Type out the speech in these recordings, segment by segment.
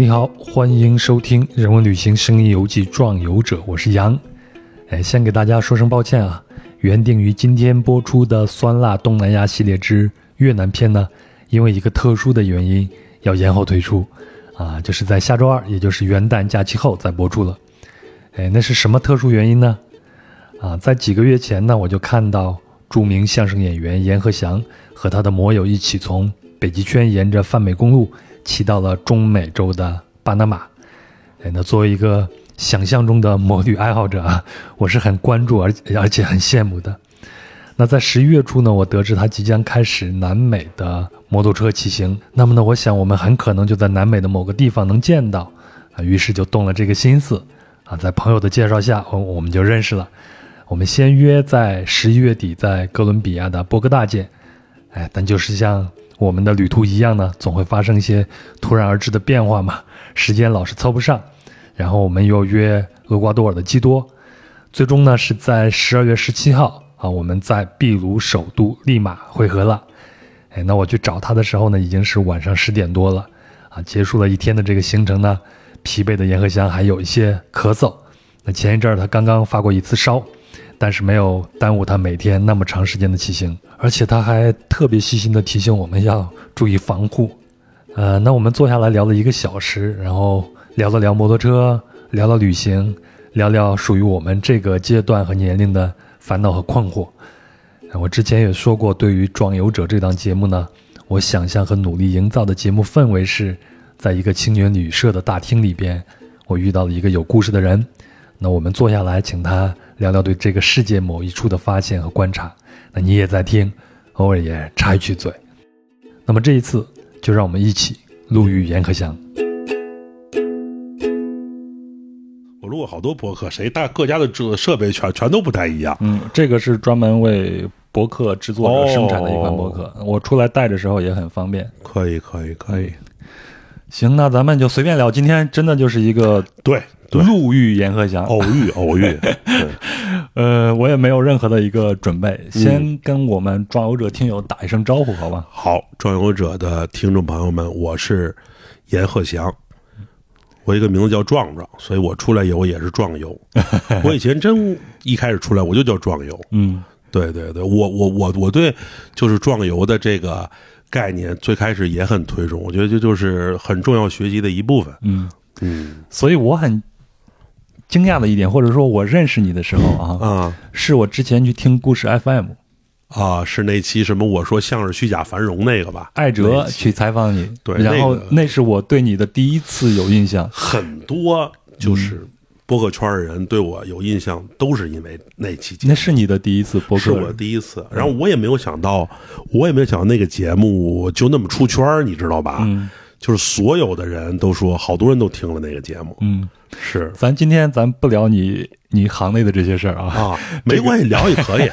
你好，欢迎收听《人文旅行声音游记·壮游者》，我是杨。哎，先给大家说声抱歉啊，原定于今天播出的酸辣东南亚系列之越南篇呢，因为一个特殊的原因要延后推出，啊，就是在下周二，也就是元旦假期后再播出了。哎，那是什么特殊原因呢？啊，在几个月前呢，我就看到著名相声演员阎鹤祥和他的摩友一起从北极圈沿着泛美公路。骑到了中美洲的巴拿马，哎，那作为一个想象中的摩旅爱好者啊，我是很关注而而且很羡慕的。那在十一月初呢，我得知他即将开始南美的摩托车骑行，那么呢，我想我们很可能就在南美的某个地方能见到啊，于是就动了这个心思啊，在朋友的介绍下，我我们就认识了。我们先约在十一月底在哥伦比亚的波哥大见，哎，但就是像。我们的旅途一样呢，总会发生一些突然而至的变化嘛，时间老是凑不上。然后我们又约厄瓜多尔的基多，最终呢是在十二月十七号啊，我们在秘鲁首都利马会合了。哎，那我去找他的时候呢，已经是晚上十点多了啊。结束了一天的这个行程呢，疲惫的阎鹤香还有一些咳嗽。那前一阵儿他刚刚发过一次烧。但是没有耽误他每天那么长时间的骑行，而且他还特别细心的提醒我们要注意防护。呃，那我们坐下来聊了一个小时，然后聊了聊摩托车，聊了旅行，聊聊属于我们这个阶段和年龄的烦恼和困惑。我之前也说过，对于《壮游者》这档节目呢，我想象和努力营造的节目氛围是，在一个青年旅社的大厅里边，我遇到了一个有故事的人，那我们坐下来，请他。聊聊对这个世界某一处的发现和观察，那你也在听，偶尔也插一句嘴。那么这一次，就让我们一起录遇严鹤祥。我录过好多博客，谁大各家的这设备全全都不太一样。嗯，这个是专门为博客制作者生产的一款博客，我出来带的时候也很方便。可以，可以，可以。行，那咱们就随便聊。今天真的就是一个对。路遇阎鹤祥，偶遇偶遇，呃，我也没有任何的一个准备，先跟我们壮游者听友打一声招呼，好吧？好，壮游者的听众朋友们，我是阎鹤祥，我一个名字叫壮壮，所以我出来游也是壮游。我以前真一开始出来我就叫壮游，嗯，对对对，我我我我对就是壮游的这个概念最开始也很推崇，我觉得这就是很重要学习的一部分，嗯嗯，所以我很。惊讶的一点，或者说我认识你的时候啊，啊，是我之前去听故事 FM，啊，是那期什么我说相声虚假繁荣那个吧？艾哲去采访你，对，然后那是我对你的第一次有印象。很多就是播客圈的人对我有印象，都是因为那期节目。那是你的第一次播客，是我第一次。然后我也没有想到，我也没有想到那个节目就那么出圈，你知道吧？嗯，就是所有的人都说，好多人都听了那个节目。嗯。是，咱今天咱不聊你你行内的这些事儿啊啊，没关系，聊也可以，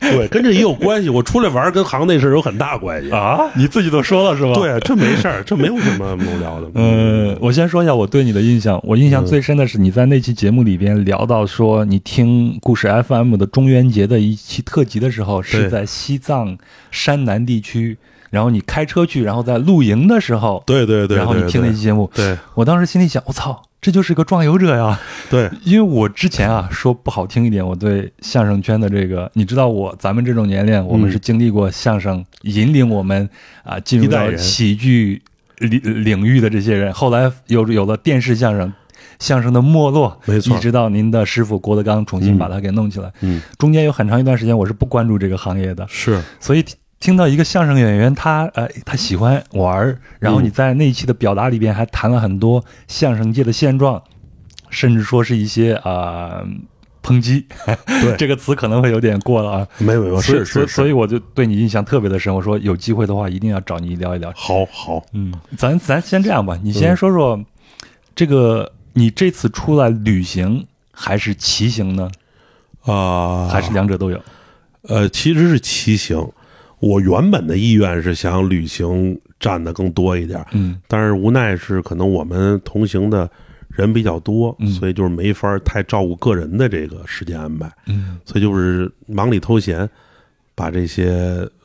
对，跟这也有关系。我出来玩跟行内事有很大关系啊，你自己都说了是吧？对，这没事儿，这没有什么无聊的。嗯，我先说一下我对你的印象，我印象最深的是你在那期节目里边聊到说，你听故事 FM 的中元节的一期特辑的时候，是在西藏山南地区。然后你开车去，然后在露营的时候，对对对，然后你听那期节目，对。我当时心里想，我操，这就是个壮游者呀！对，因为我之前啊，说不好听一点，我对相声圈的这个，你知道，我咱们这种年龄，我们是经历过相声引领我们啊进入到喜剧领领域的这些人，后来有有了电视相声，相声的没落，没错，一直到您的师傅郭德纲重新把它给弄起来，嗯，中间有很长一段时间我是不关注这个行业的，是，所以。听到一个相声演员，他呃，他喜欢玩儿，然后你在那一期的表达里边还谈了很多相声界的现状，甚至说是一些啊抨击，对 这个词可能会有点过了啊。没有没有，是是，所以我就对你印象特别的深。我说有机会的话，一定要找你聊一聊。好好，嗯，咱咱先这样吧，你先说说这个，你这次出来旅行还是骑行呢？啊，还是两者都有？呃，其实是骑行。我原本的意愿是想旅行占的更多一点，嗯，但是无奈是可能我们同行的人比较多，嗯。所以就是没法太照顾个人的这个时间安排，嗯，所以就是忙里偷闲，把这些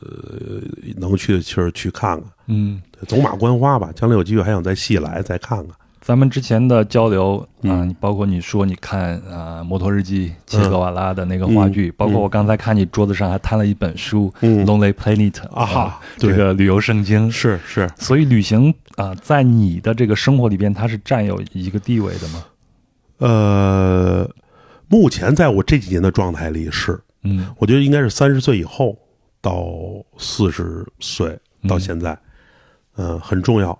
呃能去的地儿去看看，嗯，走马观花吧，将来有机会还想再细来再看看。咱们之前的交流啊，嗯包括你说你看啊《摩托日记》切格瓦拉的那个话剧，嗯。包括我刚才看你桌子上还摊了一本书《嗯。Lonely Planet》啊。哈这个旅游圣经。是是，所以旅行啊，在你的这个生活里边，它是占有一个地位的吗？呃，目前在我这几年的状态里是，嗯。我觉得应该是三十岁以后到四十岁到现在，嗯、很重要，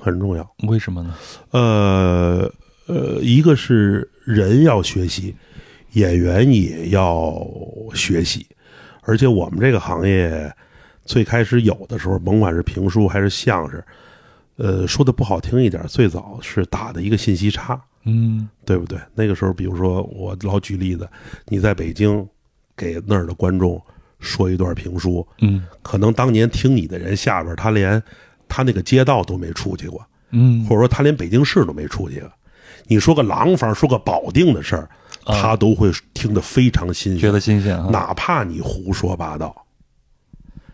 很重要。为什么呢？呃呃，一个是人要学习，演员也要学习，而且我们这个行业最开始有的时候，甭管是评书还是相声，呃，说的不好听一点，最早是打的一个信息差，嗯对不对？那个时候，比如说我老举例子，你在北京给那儿的观众说一段评书，嗯可能当年听你的人下边他连他那个街道都没出去过。嗯或者说他连北京市都没出去过。你说个廊坊，说个保定的事儿，啊他都会听得非常新鲜，觉得新鲜啊。哪怕你胡说八道，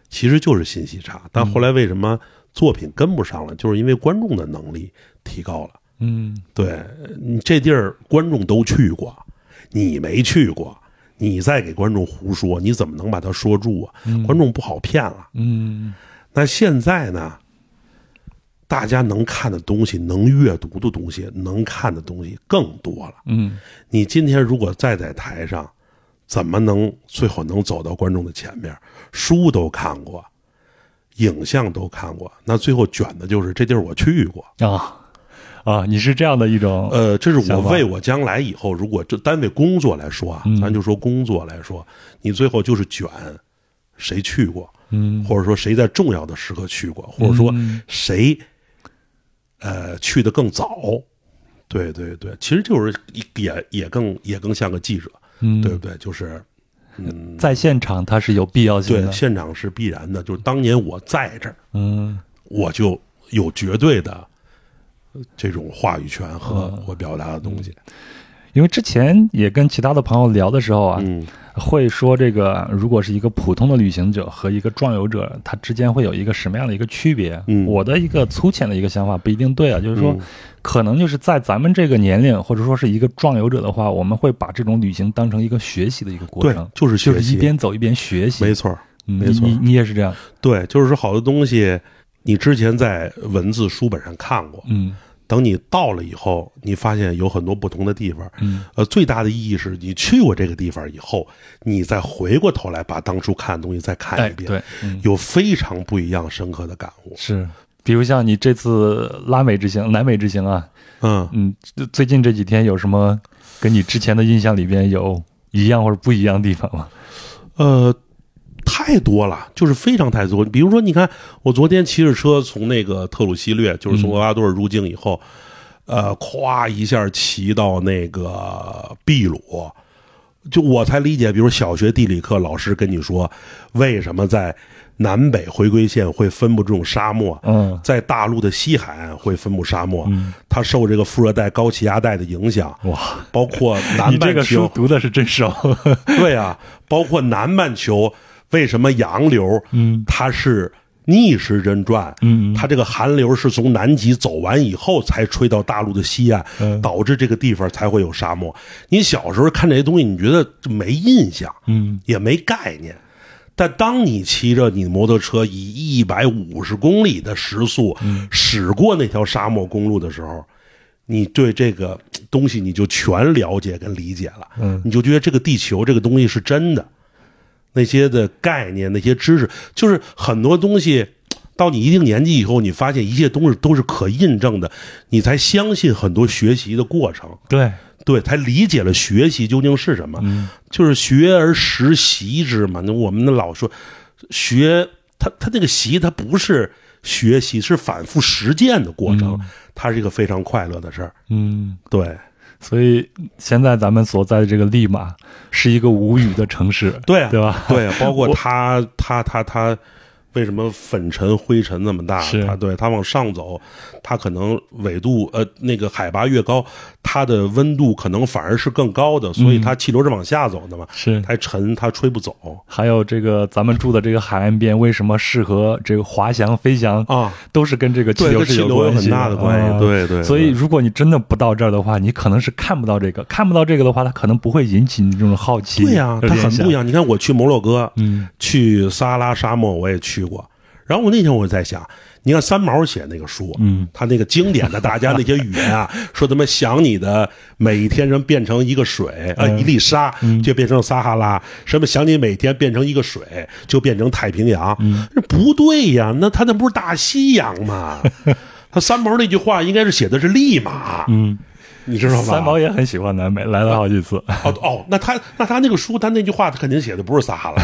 其实就是信息差。但后来为什么作品跟不上了？就是因为观众的能力提高了。嗯对你这地儿观众都去过，你没去过，你再给观众胡说，你怎么能把他说住啊？观众不好骗了。嗯那现在呢？大家能看的东西、能阅读的东西、能看的东西更多了。嗯你今天如果再在台上，怎么能最后能走到观众的前面？书都看过，影像都看过，那最后卷的就是这地儿我去过。啊啊，你是这样的一种呃，这是我为我将来以后，如果这单位工作来说啊，嗯咱就说工作来说，你最后就是卷谁去过，嗯或者说谁在重要的时刻去过，或者说嗯谁呃去的更早。对对对，其实就是也也更也更像个记者，嗯对不对？就是嗯，在现场它是有必要性对，的。现场是必然的。就是当年我在这儿，嗯我就有绝对的这种话语权和嗯我表达的东西。因为之前也跟其他的朋友聊的时候啊，嗯会说这个如果是一个普通的旅行者和一个壮游者，他之间会有一个什么样的一个区别？嗯我的一个粗浅的一个想法不一定对啊，就是说嗯，可能就是在咱们这个年龄，或者说是一个壮游者的话，我们会把这种旅行当成一个学习的一个过对程，，就是就学习，是一边走一边学习。没错没错你你你也是这样，对，就是说好多东西，你之前在文字书本上看过，嗯等你到了以后，你发现有很多不同的地方。嗯呃，最大的意义是你去过这个地方以后，你再回过头来把当初看的东西再看哎一遍，对，嗯有非常不一样深刻的感悟。是，比如像你这次拉美之行、南美之行啊，嗯，嗯，最最近这几天有什么跟你之前的印象里边有一样或者不一样的地方吗？呃，太多了，就是非常太多。比如说，你看我昨天骑着车从那个特鲁西略，就是从厄瓜多尔入境以后，呃，咵一下骑到那个秘鲁，就我才理解，比如小学地理课老师跟你说，为什么在南北回归线会分布这种沙漠，嗯。在大陆的西海岸会分布沙漠，嗯，它受这个副热带高气压带的影响，哇，包括南你这个半球书，读的是真熟，对啊，包括南半球为什么洋流，嗯。它是逆时针转，嗯它这个寒流是从南极走完以后才吹到大陆的西岸，嗯。导致这个地方才会有沙漠。你小时候看这些东西，你觉得这没印象，嗯。也没概念。但当你骑着你摩托车以一百五十公里的时速驶过那条沙漠公路的时候，你对这个东西你就全了解跟理解了。嗯。你就觉得这个地球这个东西是真的，那些的概念、那些知识，就是很多东西，到你一定年纪以后，你发现一切东西都是可印证的，你才相信很多学习的过程，对，对，才理解了学习究竟是什么，就是学而时习之嘛。那我们的老说学，他他那个习，他不是学习，是反复实践的过程，它是一个非常快乐的事儿。嗯。对，所以现在咱们所在的这个利马是一个无语的城市，对啊，对吧？对，包括他他他他，为什么粉尘灰尘那么大？是它对它往上走，它可能纬度呃那个海拔越高，它的温度可能反而是更高的，所以它气流是往下走的嘛。是它沉，它吹不走还有这个咱们住的这个海岸边，为什么适合这个滑翔、飞翔啊，都是跟这个气对，流跟气流有关系很大的关系。啊对对，所以，如果你真的不到这儿的话，你可能是看不到这个，看不到这个的话，它可能不会引起你这种好奇。对呀、它很不一样。样。你看，我去摩洛哥，嗯去撒哈拉沙漠我也去过。然后我那天我在想，你看三毛写那个书，嗯，他那个经典的大家那些语言啊，说他妈想你的每一天人变成一个水，呃，嗯一粒沙就变成撒哈拉，什么想你每天变成一个水就变成太平洋，嗯。这不对呀，那他那不是大西洋吗？他三毛那句话应该是写的是利马，嗯，你知道吗？三毛也很喜欢南美，来了好几次。哦哦，那他那他那个书，他那句话，他肯定写的不是撒哈拉，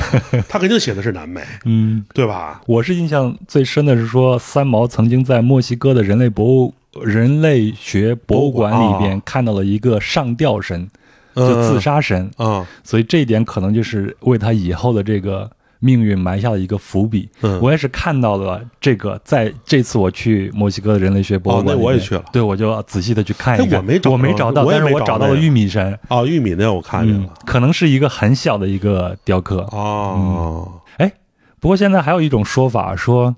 他肯定写的是南美，嗯，对吧？我是印象最深的是说，三毛曾经在墨西哥的人类博物人类学博物馆里边看到了一个上吊神，就自杀神，啊，所以这一点可能就是为他以后的这个命运埋下了一个伏笔。嗯。我也是看到了这个，在这次我去墨西哥的人类学博物哦馆哦、那我也去了。对我就要仔细的去看一看。哎我没找我没找到，但是我找到了玉米神，哦，玉米那我看见嗯了，，可能是一个很小的一个雕刻。哦，哎，不过现在还有一种说法说，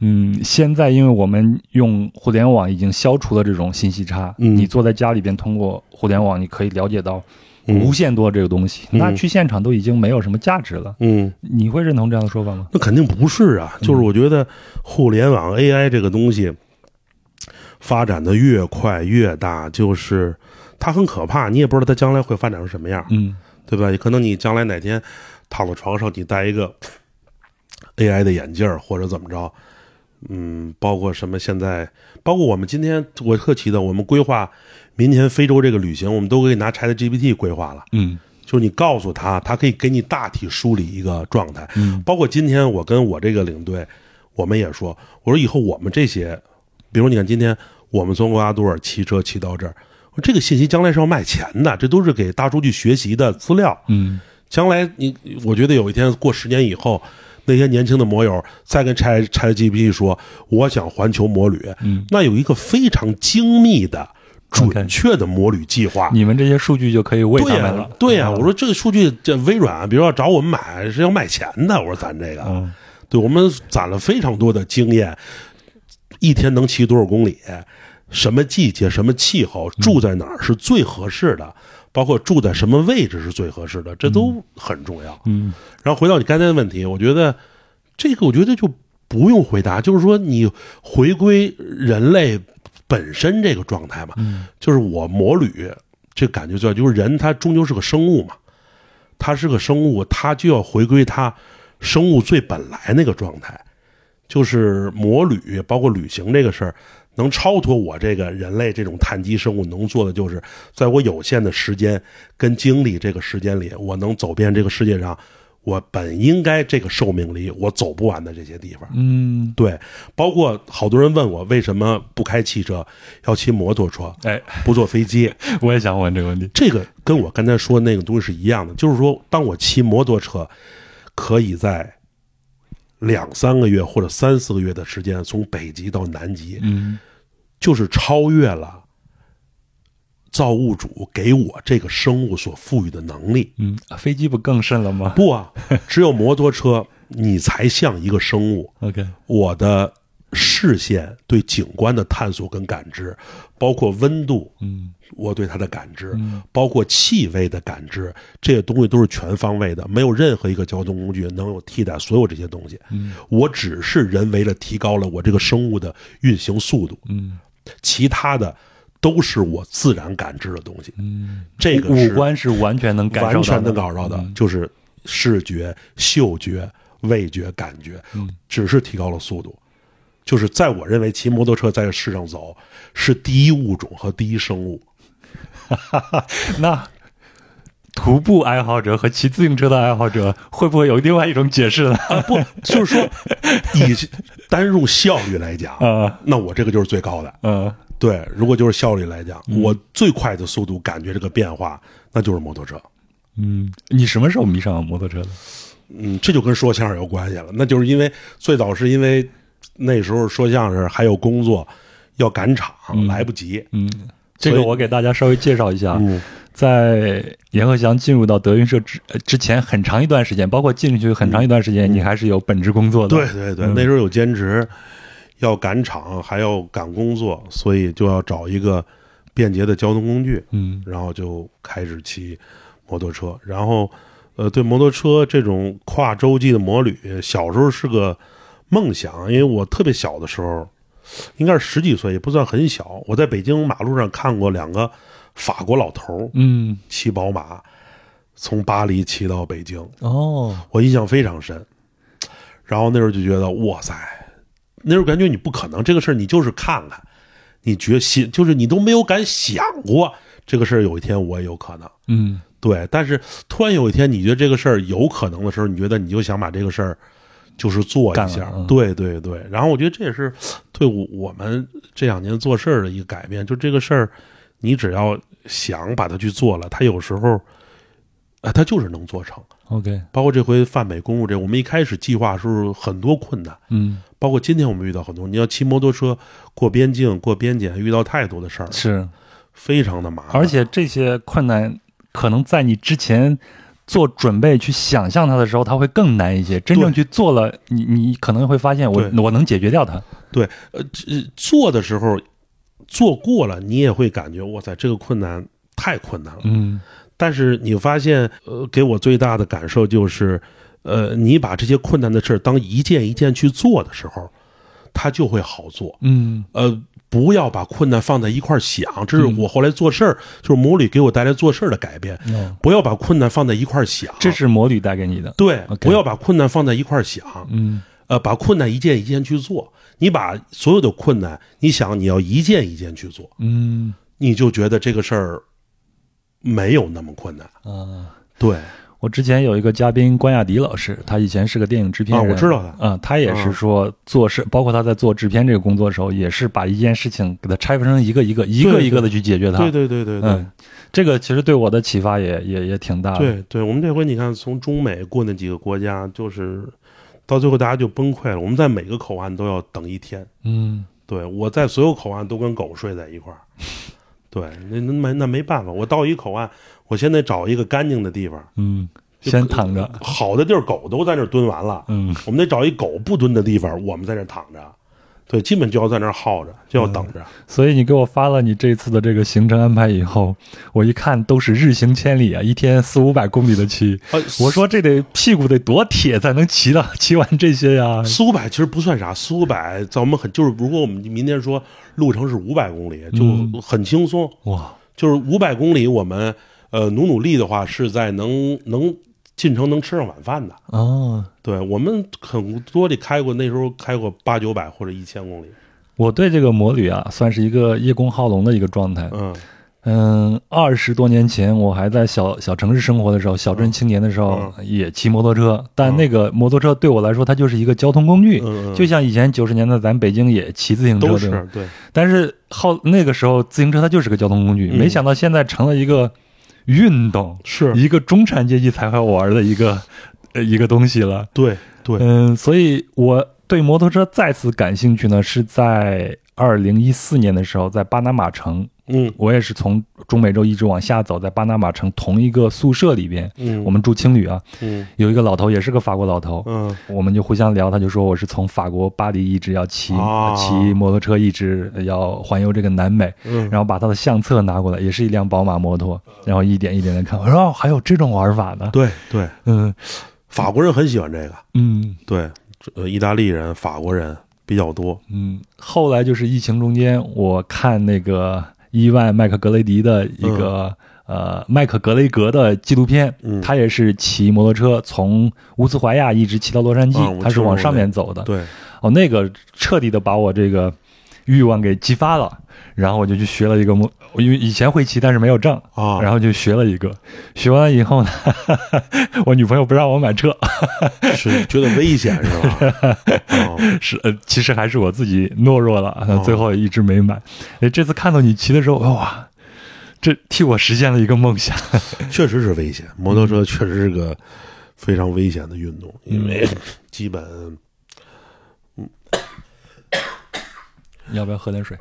嗯，现在因为我们用互联网已经消除了这种信息差，嗯。你坐在家里边通过互联网，你可以了解到嗯无限多这个东西，嗯那去现场都已经没有什么价值了。嗯，你会认同这样的说法吗？那肯定不是啊，就是我觉得互联网 AI 这个东西发展的越快越大，就是它很可怕，你也不知道它将来会发展成什么样，嗯对吧？可能你将来哪天躺在床上，你戴一个 AI 的眼镜儿或者怎么着，嗯，包括什么现在，包括我们今天我特奇的，我们规划明年非洲这个旅行，我们都可以拿 ChatGPT 规划了。嗯就是你告诉他，他可以给你大体梳理一个状态。嗯包括今天我跟我这个领队，我们也说，我说以后我们这些，比如你看今天我们从厄瓜多尔骑车骑到这儿，这个信息将来是要卖钱的，这都是给大数据学习的资料。嗯将来你，我觉得有一天过十年以后，那些年轻的摩友再跟拆拆 GPT 说，我想环球摩旅，嗯，那有一个非常精密的、准确的摩旅计划。你们这些数据就可以为他们了。对呀、啊我说这个数据，这微软，比如要找我们买是要卖钱的。我说咱这个，嗯。对我们攒了非常多的经验，一天能骑多少公里，什么季节、什么气候，住在哪儿是最合适的，包括住在什么位置是最合适的，这都很重要。嗯然后回到你刚才的问题，我觉得这个，我觉得就不用回答，就是说你回归人类本身这个状态嘛，嗯就是我摩旅这感觉最好，就是人他终究是个生物嘛，他是个生物，他就要回归他生物最本来那个状态，就是摩旅，包括旅行这个事儿。能超脱我这个人类这种碳基生物能做的，就是在我有限的时间跟精力这个时间里，我能走遍这个世界上，我本应该这个寿命里我走不完的这些地方。嗯，对，包括好多人问我为什么不开汽车，要骑摩托车，哎，不坐飞机。我也想问这个问题。这个跟我刚才说的那个东西是一样的，就是说，当我骑摩托车，可以在两三个月或者三四个月的时间，从北极到南极，嗯就是超越了造物主给我这个生物所赋予的能力。嗯，飞机不更甚了吗不啊，只有摩托车，你才像一个生物。？OK，我的视线对景观的探索跟感知，包括温度，嗯我对它的感知，包括气味的感知，这些东西都是全方位的，没有任何一个交通工具能有替代所有这些东西。嗯我只是人为的提高了我这个生物的运行速度，嗯其他的都是我自然感知的东西。嗯，这个是五官是完全能感受到的，完全能感受到的，就是视觉、嗅觉、味觉、感觉，只是提高了速度。就是在我认为，骑摩托车在世上走是第一物种和第一生物。那徒步爱好者和骑自行车的爱好者会不会有另外一种解释呢？啊，不，就是说，以单用效率来讲，啊那我这个就是最高的。嗯对，如果就是效率来讲，我最快的速度感觉这个变化，那就是摩托车。嗯，你什么时候迷上摩托车的？嗯，这就跟说相声有关系了。那就是因为最早是因为那时候说相声还有工作要赶场，来不及。嗯，这个我给大家稍微介绍一下。嗯，在阎鹤祥进入到德云社之之前很长一段时间，包括进去很长一段时间，你还是有本职工作的。对对对，那时候有兼职，要赶场，还要赶工作，所以就要找一个便捷的交通工具。嗯，然后就开始骑摩托车，然后。呃，对摩托车这种跨洲际的摩旅，小时候是个梦想，因为我特别小的时候，应该是十几岁，也不算很小。我在北京马路上看过两个法国老头儿，嗯，骑宝马从巴黎骑到北京，哦，我印象非常深。然后那时候就觉得，哇塞，那时候感觉你不可能这个事儿，你就是看看，你觉心就是你都没有敢想过这个事儿，有一天我也有可能，嗯。对，但是突然有一天，你觉得这个事儿有可能的时候，你觉得你就想把这个事儿就是做一下，对对对。然后我觉得这也是对我们这两年做事儿的一个改变，就这个事儿，你只要想把它去做了，它有时候，啊，它就是能做成。OK，包括这回泛美公路这，我们一开始计划时候很多困难，嗯，包括今天我们遇到很多，你要骑摩托车过边境、过边检，遇到太多的事儿，是非常的麻烦，而且这些困难。可能在你之前做准备去想象它的时候，它会更难一些。真正去做了，你你可能会发现，我我能解决掉它。对，呃，做的时候做过了，你也会感觉哇塞，这个困难太困难了。嗯。但是你发现，呃，给我最大的感受就是，呃，你把这些困难的事儿当一件一件去做的时候，它就会好做。嗯。呃。不要把困难放在一块想，这是我后来做事儿，就是魔女给我带来做事儿的改变。不要把困难放在一块想，这是魔女带给你的。对，不要把困难放在一块想。嗯，呃，把困难一件一件去做。你把所有的困难，你想你要一件一件去做。嗯，你就觉得这个事儿没有那么困难。啊，对。我之前有一个嘉宾关亚迪老师，他以前是个电影制片人，我知道他，嗯，他也是说做事，包括他在做制片这个工作的时候，也是把一件事情给它拆分成一个一个、一个一个的去解决它。对对对对对，嗯，这个其实对我的启发也也也挺大的。对对，我们这回你看，从中美过那几个国家，就是到最后大家就崩溃了。我们在每个口岸都要等一天。嗯，对，我在所有口岸都跟狗睡在一块儿。对，那那没那没办法，我到一口岸，我现在找一个干净的地方。嗯。先躺着，好的地儿狗都在那儿蹲完了，嗯，我们得找一狗不蹲的地方，我们在那儿躺着，对，基本就要在那儿耗着，就要等着。所以你给我发了你这次的这个行程安排以后，我一看都是日行千里啊，一天四五百公里的骑，我说这得屁股得多铁才能骑到骑完这些呀？四五百其实不算啥，四五百在我们很就是如果我们明天说路程是五百公里，就很轻松哇，就是五百公里我们呃努努力的话是在能能。进城能吃上晚饭的哦，对我们很多的开过，那时候开过八九百或者一千公里。我对这个摩旅啊，算是一个叶公好龙的一个状态。嗯嗯，二十多年前我还在小小城市生活的时候，小镇青年的时候也骑摩托车，但那个摩托车对我来说，它就是一个交通工具，就像以前九十年代咱北京也骑自行车，都是对。但是好那个时候自行车它就是个交通工具，没想到现在成了一个。运动是一个中产阶级才会玩的一个呃一个东西了。对对，嗯，所以我对摩托车再次感兴趣呢，是在二零一四年的时候，在巴拿马城。嗯，我也是从中美洲一直往下走，在巴拿马城同一个宿舍里边，嗯，我们住青旅啊，嗯，有一个老头也是个法国老头，嗯，我们就互相聊，他就说我是从法国巴黎一直要骑骑摩托车，一直要环游这个南美，嗯，然后把他的相册拿过来，也是一辆宝马摩托，然后一点一点的看，我说还有这种玩法呢，对对，嗯，法国人很喜欢这个，嗯，对，呃，意大利人、法国人比较多，嗯，后来就是疫情中间，我看那个。伊万麦克格雷迪的一个呃麦克格雷格的纪录片，他也是骑摩托车从乌兹怀亚一直骑到洛杉矶，他是往上面走的。对，哦，那个彻底的把我这个欲望给激发了。然后我就去学了一个摩，因为以前会骑，但是没有证啊。然后就学了一个，学完以后呢，哈 哈我女朋友不让我买车，是觉得危险是吧？是呃，其实还是我自己懦弱了，最后一直没买。哎，这次看到你骑的时候，哇，这替我实现了一个梦想。确实是危险，摩托车确实是个非常危险的运动，因为基本你 要不要喝点水？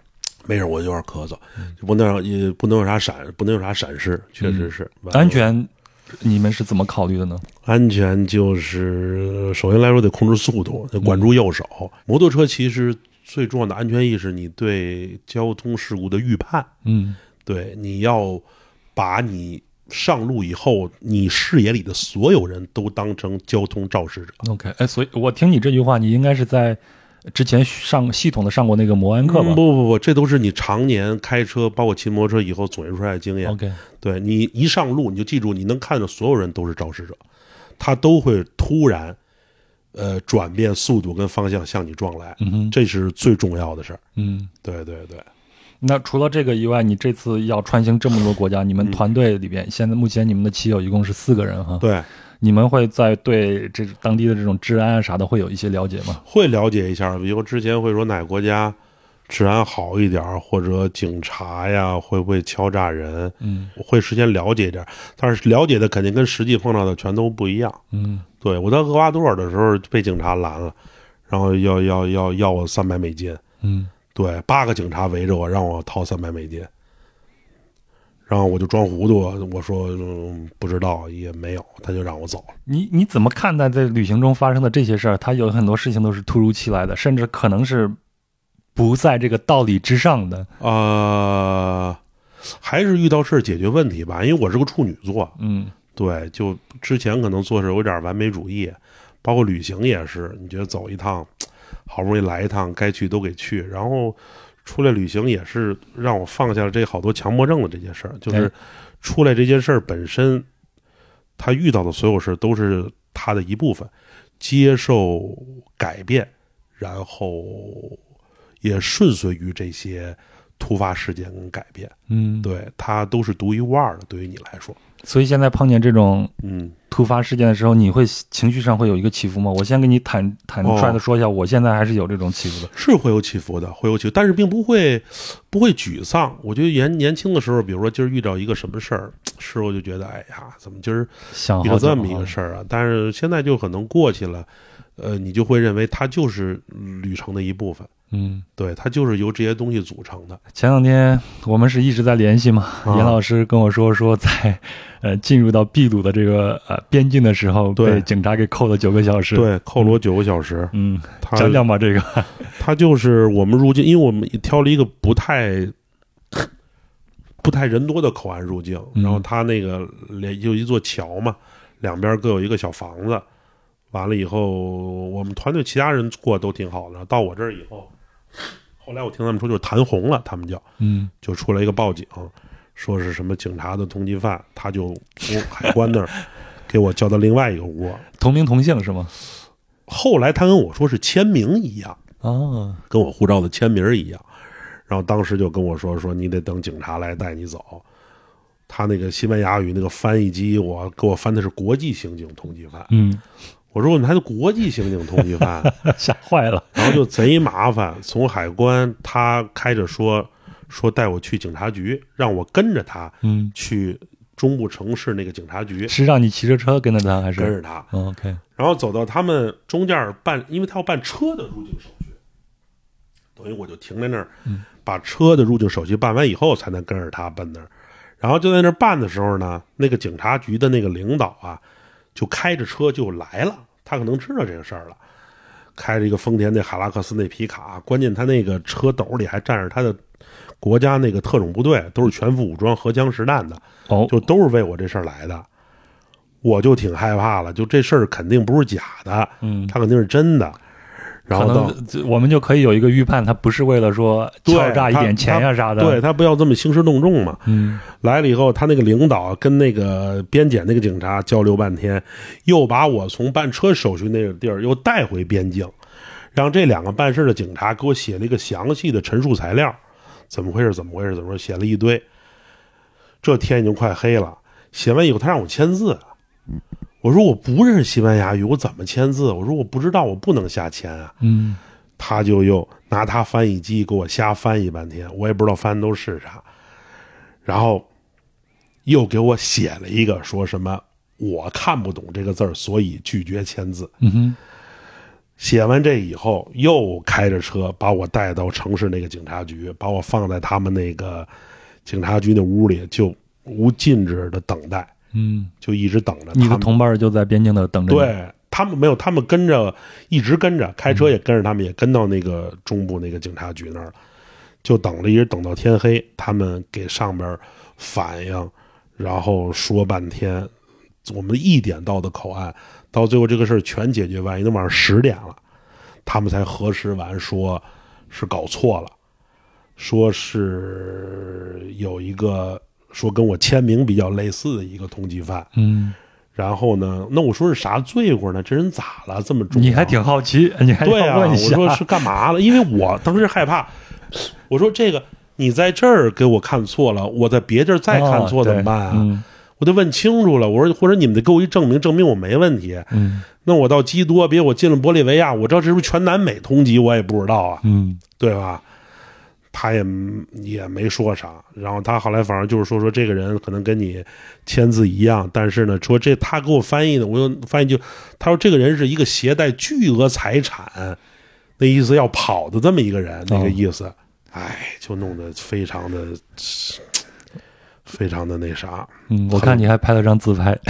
没事，我有点咳嗽，不能让也不能有啥闪，不能有啥闪失，确实是、安全，你们是怎么考虑的呢？安全就是首先来说得控制速度，得管住右手。摩托车其实最重要的安全意识，你对交通事故的预判，嗯对，你要把你上路以后，你视野里的所有人都当成交通肇事者。，OK，哎，所以我听你这句话，你应该是在之前上系统的上过那个摩安课吧、嗯不不不，这都是你常年开车，包括骑摩托车以后总结出来的经验。o k 对你一上路，你就记住，你能看到所有人都是肇事者，他都会突然，呃，转变速度跟方向向你撞来，嗯，这是最重要的事儿。嗯。对对对，那除了这个以外，你这次要穿行这么多国家，你嗯们团队里边、现在目前你们的骑友一共是四个人哈。对，你们会在对这当地的这种治安啊啥的会有一些了解吗？会了解一下，比如之前会说哪个国家治安好一点儿，或者警察呀会不会敲诈人，嗯。会事先了解一点儿，但是了解的肯定跟实际碰到的全都不一样。嗯。对我在厄瓜多尔的时候被警察拦了，然后要要要要我三百美金，嗯。对，八个警察围着我，让我掏三百美金，然后我就装糊涂，我说、嗯、不知道，也没有，他就让我走了。你你怎么看待在旅行中发生的这些事儿？他有很多事情都是突如其来的，甚至可能是不在这个道理之上的。呃，还是遇到事儿解决问题吧，因为我是个处女座，嗯对，就之前可能做事有点完美主义，包括旅行也是，你觉得走一趟，好不容易来一趟，该去都给去，然后出来旅行也是让我放下了这好多强迫症的这件事儿，就是哎出来这件事儿本身，他遇到的所有事儿都是他的一部分，接受改变，然后也顺随于这些突发事件跟改变，嗯，对他都是独一无二的，对于你来说，所以现在碰见这种嗯。突发事件的时候，你会情绪上会有一个起伏吗？我先跟你坦坦率的说一下，我现在还是有这种起伏的。是会有起伏的，会有起伏，但是并不会不会沮丧。我觉得年年轻的时候，比如说今儿遇到一个什么事儿，是我就觉得，哎呀，怎么今儿想好久遇到这么一个事儿啊？但是现在就可能过去了，呃，你就会认为它就是旅程的一部分，嗯，对，它就是由这些东西组成的。前两天我们是一直在联系嘛，啊严老师跟我说说在呃进入到秘鲁的这个呃边境的时候，对被警察给扣了九个小时。，对，扣了我九个小时，嗯，讲讲吧这个。它就是我们入境，因为我们挑了一个不太不太人多的口岸入境，嗯然后它那个连就一座桥嘛，两边各有一个小房子。完了以后，我们团队其他人过都挺好的，到我这儿以后，后来我听他们说就是谈红了，他们叫嗯就出来一个报警，说是什么警察的通缉犯，他就从海关那儿 给我叫到另外一个屋。同名同姓是吗？后来他跟我说是签名一样。啊，跟我护照的签名一样。然后当时就跟我说说你得等警察来带你走。他那个西班牙语那个翻译机，我给我翻的是国际刑警通缉犯。嗯，我说我们还是国际刑警通缉犯，吓坏了。然后就贼麻烦。从海关他开着说说带我去警察局，让我跟着他嗯，去中部城市那个警察局，是让你骑着车跟着他还是？跟着他。哦 OK，然后走到他们中间办，因为他要办车的入境手续，等于我就停在那儿，把车的入境手续办完以后，才能跟着他奔那儿。然后就在那儿办的时候呢，那个警察局的那个领导啊，就开着车就来了，他可能知道这个事儿了，开着一个丰田那海拉克斯那皮卡，关键他那个车斗里还站着他的国家那个特种部队，都是全副武装、荷枪实弹的，哦，就都是为我这事儿来的，我就挺害怕了，就这事儿肯定不是假的，嗯，他肯定是真的。然后到能这我们就可以有一个预判，他不是为了说敲诈一点钱呀啥的。对，他不要这么兴师动众嘛。嗯来了以后，他那个领导跟那个边检那个警察交流半天，又把我从办车手续那个地儿又带回边境，让这两个办事的警察给我写了一个详细的陈述材料，怎么回事？怎么回事？怎么？写了一堆。这天已经快黑了，写完以后他让我签字，我说我不认识西班牙语，我怎么签字？我说我不知道，我不能瞎签啊。嗯他就又拿他翻译机给我瞎翻译半天，我也不知道翻的都是啥，然后又给我写了一个说什么我看不懂这个字儿，所以拒绝签字。嗯哼，写完这以后，又开着车把我带到城市那个警察局，把我放在他们那个警察局那屋里，就无禁止的等待，嗯，就一直等着。你的同伴就在边境的等着。，对他们没有，他们跟着一直跟着，开车也跟着他们，也跟到那个中部那个警察局那儿了，就等着，一直等到天黑，他们给上边反映，然后说半天，我们一点到的口岸，到最后这个事儿全解决完，已经晚上十点了，他们才核实完，说是搞错了，说是有一个说跟我签名比较类似的一个通缉犯。嗯，然后呢，那我说是啥罪过呢？这人咋了？这么重？你还挺好奇，你还对啊？我。说是干嘛了？因为我当时害怕，我说这个你在这儿给我看错了，我在别地儿再看错哦怎么办啊？我得问清楚了。我说或者你们得给我一证明，证明我没问题。嗯那我到基多，别我进了玻利维亚，我知道这是不是全南美通缉，我也不知道啊，嗯对吧？他也也没说啥，然后他后来反正就是说说这个人可能跟你签字一样，但是呢，说这他给我翻译的，我又翻译就他说这个人是一个携带巨额财产，那意思要跑的这么一个人，那个意思，哎，就弄得非常的非常的那啥，嗯，我看你还拍了张自拍。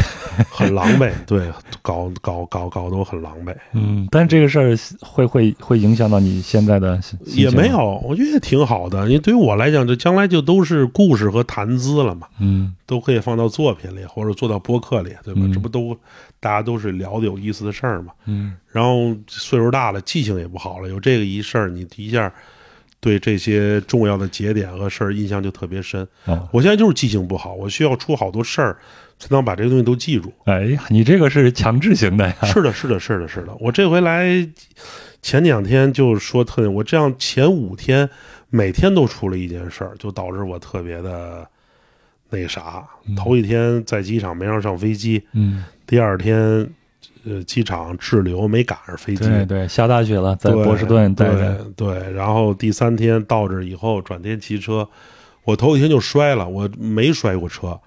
很狼狈，对，搞搞搞搞得我很狼狈。嗯，但是这个事儿会会会影响到你现在的也没。有，我觉得也挺好的。因为对于我来讲，这将来就都是故事和谈资了嘛。嗯都可以放到作品里，或者做到播客里，对吧？嗯这不都大家都是聊的有意思的事儿嘛？嗯然后岁数大了，记性也不好了，有这个一事儿，你一下对这些重要的节点和事儿印象就特别深。哦，我现在就是记性不好，我需要出好多事儿才能把这个东西都记住。哎呀，你这个是强制型的呀。是的，是的，是的，是的。我这回来前两天就说特别，我这样前五天每天都出了一件事儿，就导致我特别的那啥。头一天在机场没让上飞机，嗯，第二天呃机场滞留没赶上飞机，对对，下大雪了，在对波士顿待着。对对，然后第三天到这儿以后转天骑车，我头一天就摔了，我没摔过车，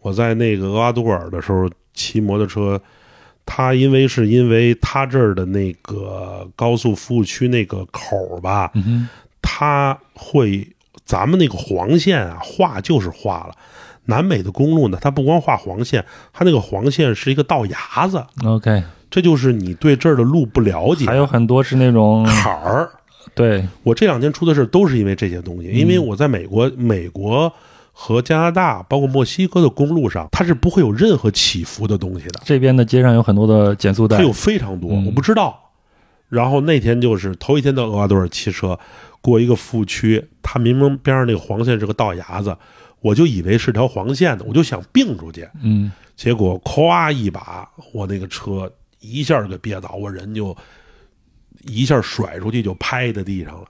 我在那个厄瓜多尔的时候骑摩托车。他因为是因为他这儿的那个高速服务区那个口儿吧，嗯哼，它会咱们那个黄线啊画就是画了，南美的公路呢，它不光画黄线，它那个黄线是一个道牙子，OK，这就是你对这儿的路不了解，还有很多是那种坎儿。对，我这两天出的事儿都是因为这些东西，因为嗯我在美国、美国和加拿大，包括墨西哥的公路上，它是不会有任何起伏的东西的，这边的街上有很多的减速带。它。有非常多，嗯。我不知道。然后那天就是头一天到厄瓜多尔骑车，过一个服务区，它明明边上那个黄线是个道牙子，我就以为是条黄线呢，我就想并出去，嗯，结果咵一把，我那个车一下给憋倒，我人就一下甩出去，就拍在地上了。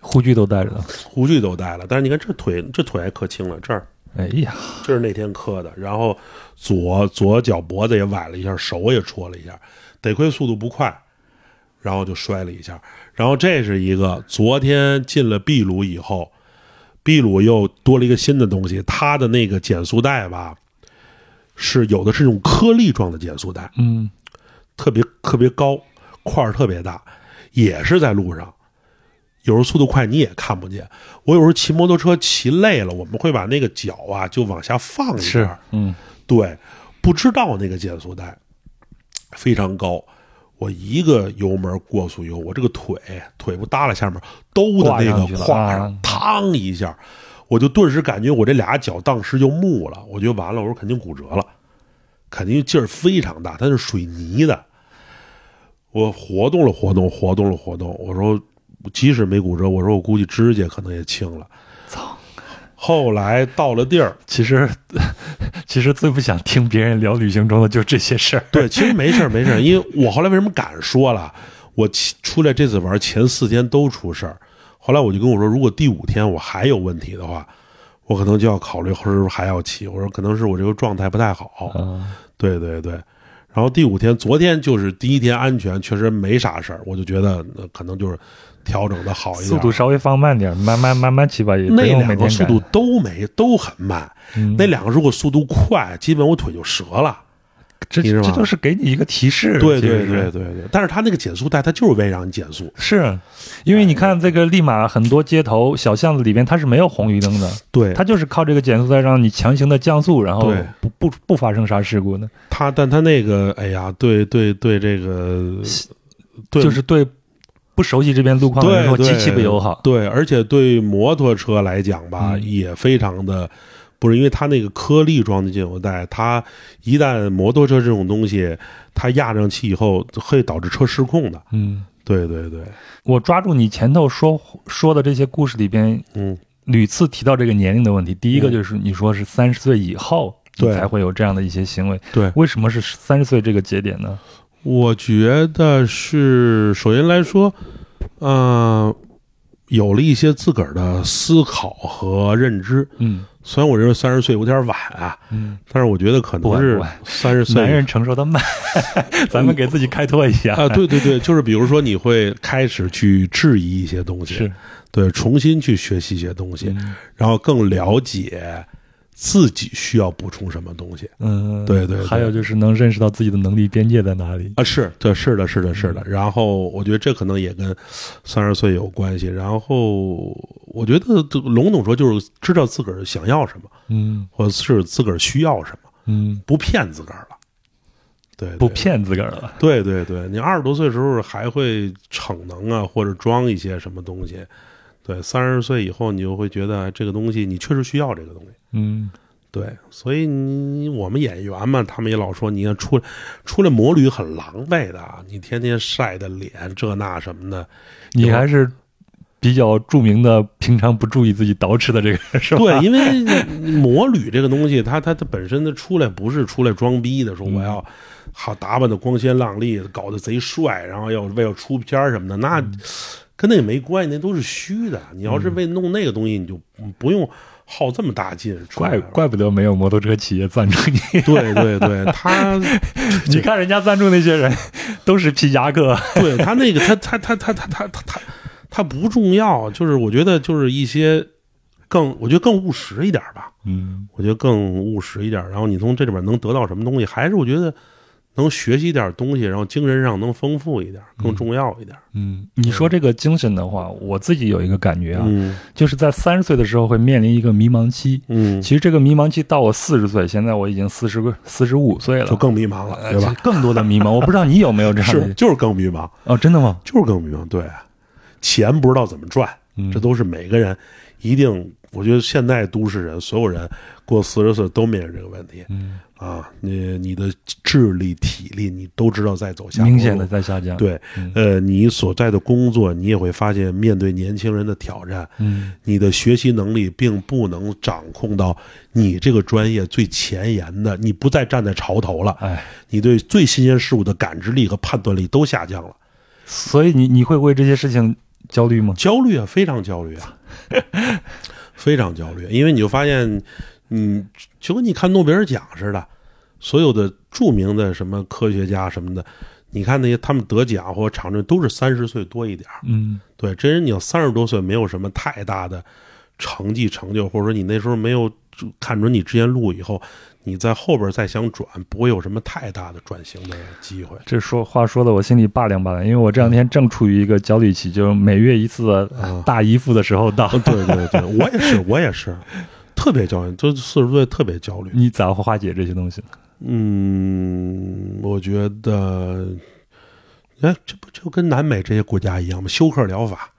护具都带着的。护具都带了，但是你看这腿，这腿还磕青了，这儿哎呀，这是那天磕的，然后左左脚脖子也崴了一下，手也戳了一下，得亏速度不快，然后就摔了一下。然后这是一个昨天进了秘鲁以后，秘鲁又多了一个新的东西，它的那个减速带吧，是有的是那种颗粒状的减速带，嗯特别特别高，块儿特别大，也是在路上。有时候速度快你也看不见。我有时候骑摩托车骑累了，我们会把那个脚啊就往下放一是下。，嗯对，不知道那个减速带非常高，我一个油门过速油，我这个腿腿不耷拉下面，兜的那个胯嘡一下，我就顿时感觉我这俩脚当时就木了，我觉得完了，我说肯定骨折了，肯定劲儿非常大，它是水泥的。我活动了活动，活动了活动，我说即使没骨折，我说我估计指甲可能也青了。操！后来到了地儿，其实 其实最不想听别人聊旅行中的就这些事儿。对，其实没事儿没事儿，因为我后来为什么敢说了？我起出来这次玩前四天都出事儿，后来我就跟我说，如果第五天我还有问题的话，我可能就要考虑是不是还要骑。我说可能是我这个状态不太好。嗯对对对，然后第五天，昨天就是第一天安全，确实没啥事儿，我就觉得呃可能就是调整的好一点，速度稍微放慢点，慢慢慢慢骑吧，也那两个速度都没都很慢，嗯。那两个如果速度快，基本我腿就折了。这这都是给你一个提示。对对对对对，但是他那个减速带，它就是为让你减速。是因为你看这个利马很多街头小巷子里边它是没有红绿灯的，对。它就是靠这个减速带让你强行的降速，然后不不不发生啥事故呢，他，但他那个，哎呀，对对对，这个对就是对不熟悉这边路况的人说对对极其不友好。对，而且对摩托车来讲吧，嗯也非常的。不是因为它那个颗粒状的减速带，它一旦摩托车这种东西，它压上去以后会导致车失控的。嗯，对对对，我抓住你前头说说的这些故事里边嗯，屡次提到这个年龄的问题。第一个嗯就是你说是三十岁以后，才会有这样的一些行为。对，为什么是三十岁这个节点呢？我觉得是首先来说，嗯、有了一些自个儿的思考和认知。嗯。虽然我认为三十岁有点晚啊，嗯，但是我觉得可能是三十岁男人成熟的慢，咱们给自己开脱一下。啊，对对对，就是比如说你会开始去质疑一些东西，是，对，重新去学习一些东西，嗯。然后更了解自己需要补充什么东西嗯，对对对还有就是能认识到自己的能力边界在哪里。啊。是，对，是的，是的，是嗯的。然后我觉得这可能也跟三十岁有关系。然后我觉得这个笼统说就是知道自个儿想要什么，嗯或者是自个儿需要什么，嗯，不骗自个儿了。对，对不骗自个儿了。对对对，你二十多岁的时候还会逞能啊，或者装一些什么东西。对，三十岁以后，你就会觉得这个东西你确实需要这个东西。嗯对，所以你我们演员嘛，他们也老说，你看出来出来摩旅很狼狈的，啊，你天天晒的脸这那什么的。你还是比较著名的，平常不注意自己捯饬的这个人是吧？对，因为摩旅这个东西，它它它本身它出来不是出来装逼的，说我要好打扮的光鲜亮丽，搞得贼帅，然后要为了出片儿什么的，那跟那个没关系，那都是虚的。你要是为弄那个东西，你就不用耗这么大劲怪。怪不得没有摩托车企业赞助你。对对对，他 你看人家赞助那些人都是皮夹克。对他那个他他他他他他他他他不重要，就是我觉得就是一些更我觉得更务实一点吧。嗯我觉得更务实一点。然后你从这里边能得到什么东西，还是我觉得能学习点东西，然后精神上能丰富一点，更重要一点。嗯，你说这个精神的话，我自己有一个感觉啊，嗯就是在三十岁的时候会面临一个迷茫期。嗯，其实这个迷茫期到我四十岁，现在我已经四十个四十五岁了，就更迷茫了，呃对吧？更多的迷茫。我不知道你有没有这样的 是，就是更迷茫，哦，真的吗？就是更迷茫。对，钱不知道怎么赚，嗯这都是每个人一定。我觉得现在都市人，所有人过四十岁都面临这个问题。嗯，啊！你你的智力、体力，你都知道在走下坡明显的在下降。，对，嗯。呃，你所在的工作，你也会发现，面对年轻人的挑战，嗯。你的学习能力并不能掌控到你这个专业最前沿的，你不再站在潮头了，哎，你对最新鲜事物的感知力和判断力都下降了，所以你你会为这些事情焦虑吗？焦虑啊，非常焦虑啊，非常焦虑，因为你就发现，嗯，就跟你看诺贝尔奖似的，所有的著名的什么科学家什么的，你看那些他们得奖或者场证都是三十岁多一点儿。嗯对，这人你要三十多岁，没有什么太大的成绩成就，或者说你那时候没有看准你之前路以后，你在后边再想转，不会有什么太大的转型的机会。这说话说的我心里拔凉拔凉，因为我这两天正处于一个焦虑期，就是每月一次大姨夫的时候到。嗯对对对，我也是，我也是，特别焦虑，就四十岁特别焦虑。你咋化解这些东西呢？嗯，我觉得，哎，这不就跟南美这些国家一样吗？休克疗法，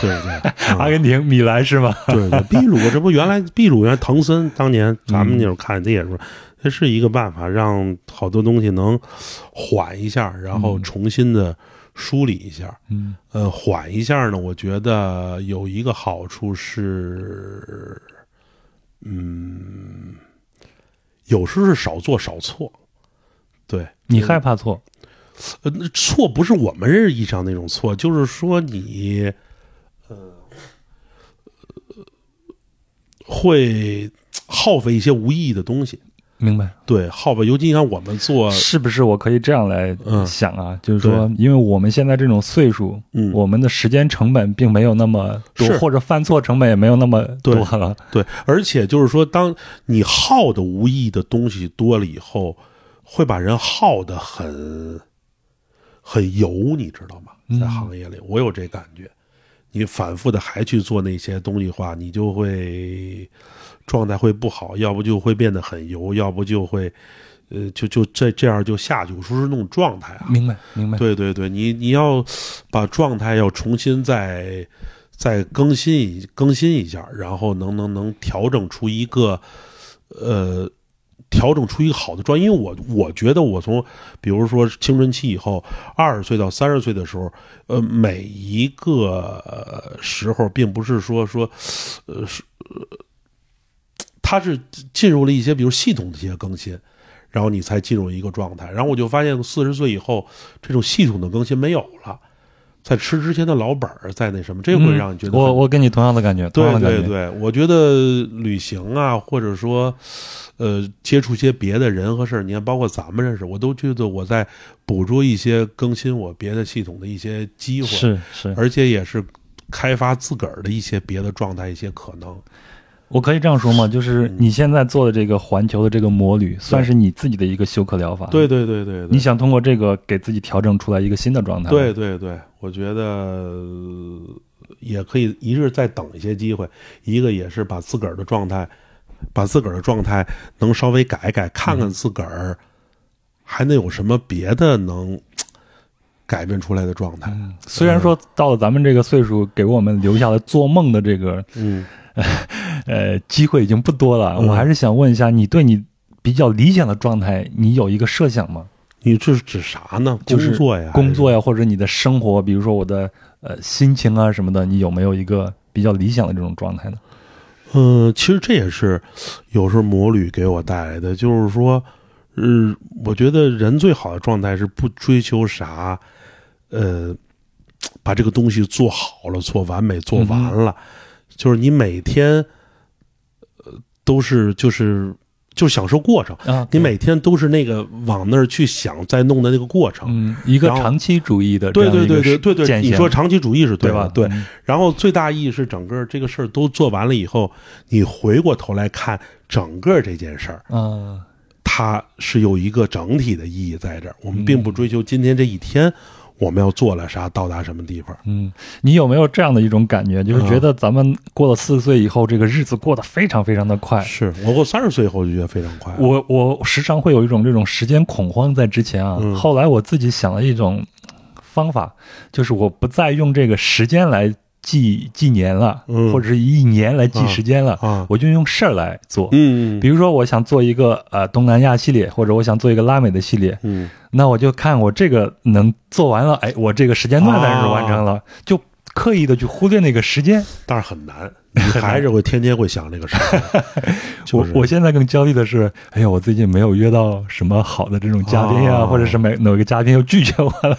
对不对？啊阿根廷米兰是吗？对对，秘鲁这不原来秘鲁原来藤森当年咱们那时候看这也说，这是一个办法，让好多东西能缓一下，然后重新的梳理一下。嗯呃，缓一下呢，我觉得有一个好处是，嗯，有时候是少做少错。对你害怕错，呃，那错不是我们认识意义上那种错，就是说你，会耗费一些无意义的东西。明白。对，耗费，尤其你看我们做，是不是我可以这样来嗯想啊？就是说，因为我们现在这种岁数，嗯，我们的时间成本并没有那么多，或者犯错成本也没有那么多了。对，而且就是说，当你耗的无意义的东西多了以后，会把人耗的很很油，你知道吗？在行业里，我有这感觉。你反复的还去做那些东西的话，你就会状态会不好，要不就会变得很油，要不就会呃，就就这这样就下去。我说是那种状态啊，明白，明白。对对对，你你要把状态要重新再再更新一更新一下，然后能能能调整出一个呃调整出一个好的状态。因为我我觉得我从比如说青春期以后，二十岁到三十岁的时候，呃，每一个时候并不是说说呃是。呃是进入了一些，比如系统的一些更新，然后你才进入一个状态。然后我就发现，四十岁以后，这种系统的更新没有了，在吃之前的老本儿，在那什么，这会让你觉得很、我我跟你同样的感觉，对。对对，我觉得旅行啊，或者说，呃，接触一些别的人和事儿，你看，包括咱们认识，我都觉得我在捕捉一些更新我别的系统的一些机会，是是，而且也是开发自个儿的一些别的状态，一些可能。我可以这样说吗？就是嗯你现在做的这个环球的这个魔旅，算是你自己的一个休克疗法。对，对对对对，你想通过这个给自己调整出来一个新的状态。对，对对，我觉得呃也可以，一是再等一些机会，一个也是把自个儿的状态，把自个儿的状态能稍微改改，看看自个儿还能有什么别的能改变出来的状态。虽然说到了咱们这个岁数，给我们留下了做梦的这个嗯，呃机会已经不多了。嗯我还是想问一下，你对你比较理想的状态，你有一个设想吗？你这是指啥呢？工作呀，工作呀，或者你的生活，比如说我的呃心情啊什么的，你有没有一个比较理想的这种状态呢？嗯，其实这也是有时候魔旅给我带来的，就是说，嗯，我觉得人最好的状态是不追求啥，呃，把这个东西做好了、做完美、做完了，就是你每天，呃，都是就是就享受过程，啊，你每天都是那个往那儿去想再弄的那个过程。嗯一个长期主义的对对对对对对，你说长期主义是对吧？的对，嗯然后最大意义是整个这个事儿都做完了以后，你回过头来看整个这件事儿，啊，它是有一个整体的意义在这儿。我们并不追求今天这一天我们要做了啥，到达什么地方。嗯，你有没有这样的一种感觉，就是嗯觉得咱们过了四十岁以后，这个日子过得非常非常的快？是我过三十岁以后就觉得非常快。我我时常会有一种这种时间恐慌在之前啊，嗯后来我自己想了一种方法，就是我不再用这个时间来记记年了，嗯或者是一年来记时间了，啊，我就用事儿来做。嗯比如说，我想做一个呃东南亚系列，或者我想做一个拉美的系列，嗯那我就看我这个能做完了，哎，我这个时间段暂时完成了，就刻意的去忽略那个时间。但是很难，你还是会天天会想这个事儿。就是我我现在更焦虑的是，哎呀，我最近没有约到什么好的这种嘉宾呀、哦或者是哪哪个嘉宾又拒绝我了。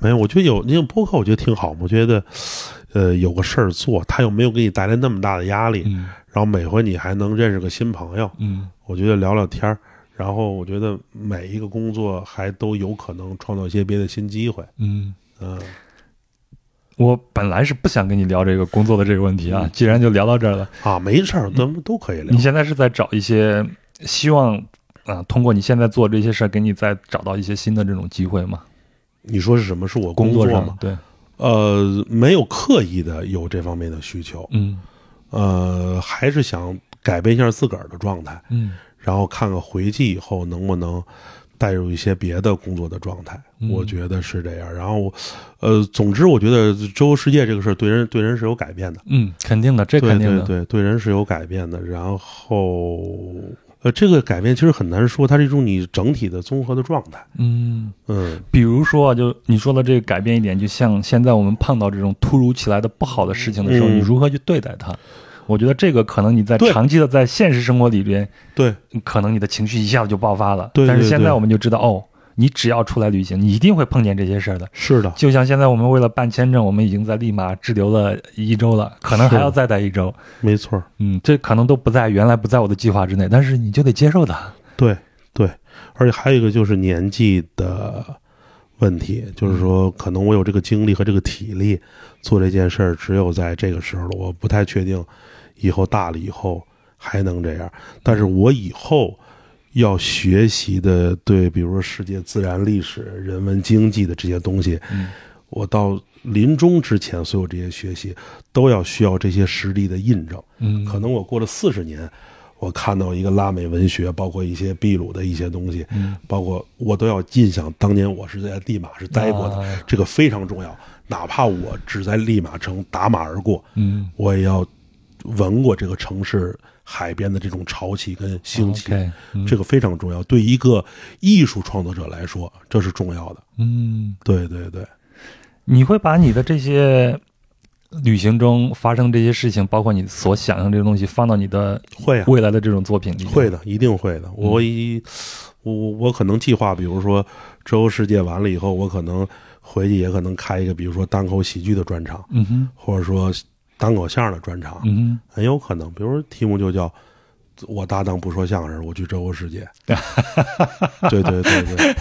没有，我觉得有那种播客，我觉得挺好。我觉得，呃，有个事儿做，他又没有给你带来那么大的压力，嗯然后每回你还能认识个新朋友，嗯我觉得聊聊天儿，然后我觉得每一个工作还都有可能创造一些别的新机会。嗯，嗯，我本来是不想跟你聊这个工作的这个问题啊，嗯既然就聊到这儿了，啊，没事儿，咱们都可以聊你。现在是在找一些希望啊、通过你现在做这些事儿，给你再找到一些新的这种机会吗？你说是什么？是我工作吗？上对，呃，没有刻意的有这方面的需求，嗯呃，还是想改变一下自个儿的状态，嗯然后看看回去以后能不能带入一些别的工作的状态。嗯我觉得是这样。然后，呃，总之，我觉得周游世界这个事儿对人对人是有改变的，嗯，肯定的，这对肯定的，对对，对人是有改变的。然后，呃，这个改变其实很难说，它是一种你整体的综合的状态。嗯。嗯比如说啊，就你说的这个改变一点，就像现在我们碰到这种突如其来的不好的事情的时候，嗯你如何去对待它？我觉得这个可能你在长期的在现实生活里边，对，可能你的情绪一下子就爆发了。但是现在我们就知道，哦，你只要出来旅行，你一定会碰见这些事儿的。是的，就像现在我们为了办签证，我们已经在利马滞留了一周了，可能还要再待一周。没错，嗯，这可能都不在原来不在我的计划之内，但是你就得接受它。对对，而且还有一个就是年纪的问题，就是说可能我有这个精力和这个体力做这件事儿，只有在这个时候了。我不太确定以后大了以后还能这样，但是我以后要学习的，对，比如说世界自然历史、人文经济的这些东西，嗯我到临终之前，所有这些学习都要需要这些实力的印证。嗯，可能我过了四十年，我看到一个拉美文学，包括一些秘鲁的一些东西，嗯包括我都要印象当年我是在利马是待过的，啊这个非常重要。哪怕我只在利马城打马而过，嗯我也要闻过这个城市海边的这种潮气跟兴起。这个非常重要，对一个艺术创作者来说，这是重要的。嗯，对对对，你会把你的这些旅行中发生这些事情，包括你所想象这些东西，放到你的会啊，未来的这种作品里面？会的，一定会的。我一我我可能计划，比如说周游世界完了以后，我可能回去也可能开一个，比如说单口喜剧的专场，嗯哼，或者说单口相声的专场，嗯很有可能。比如说题目就叫“我搭档不说相声，我去周游世界”。对对对对，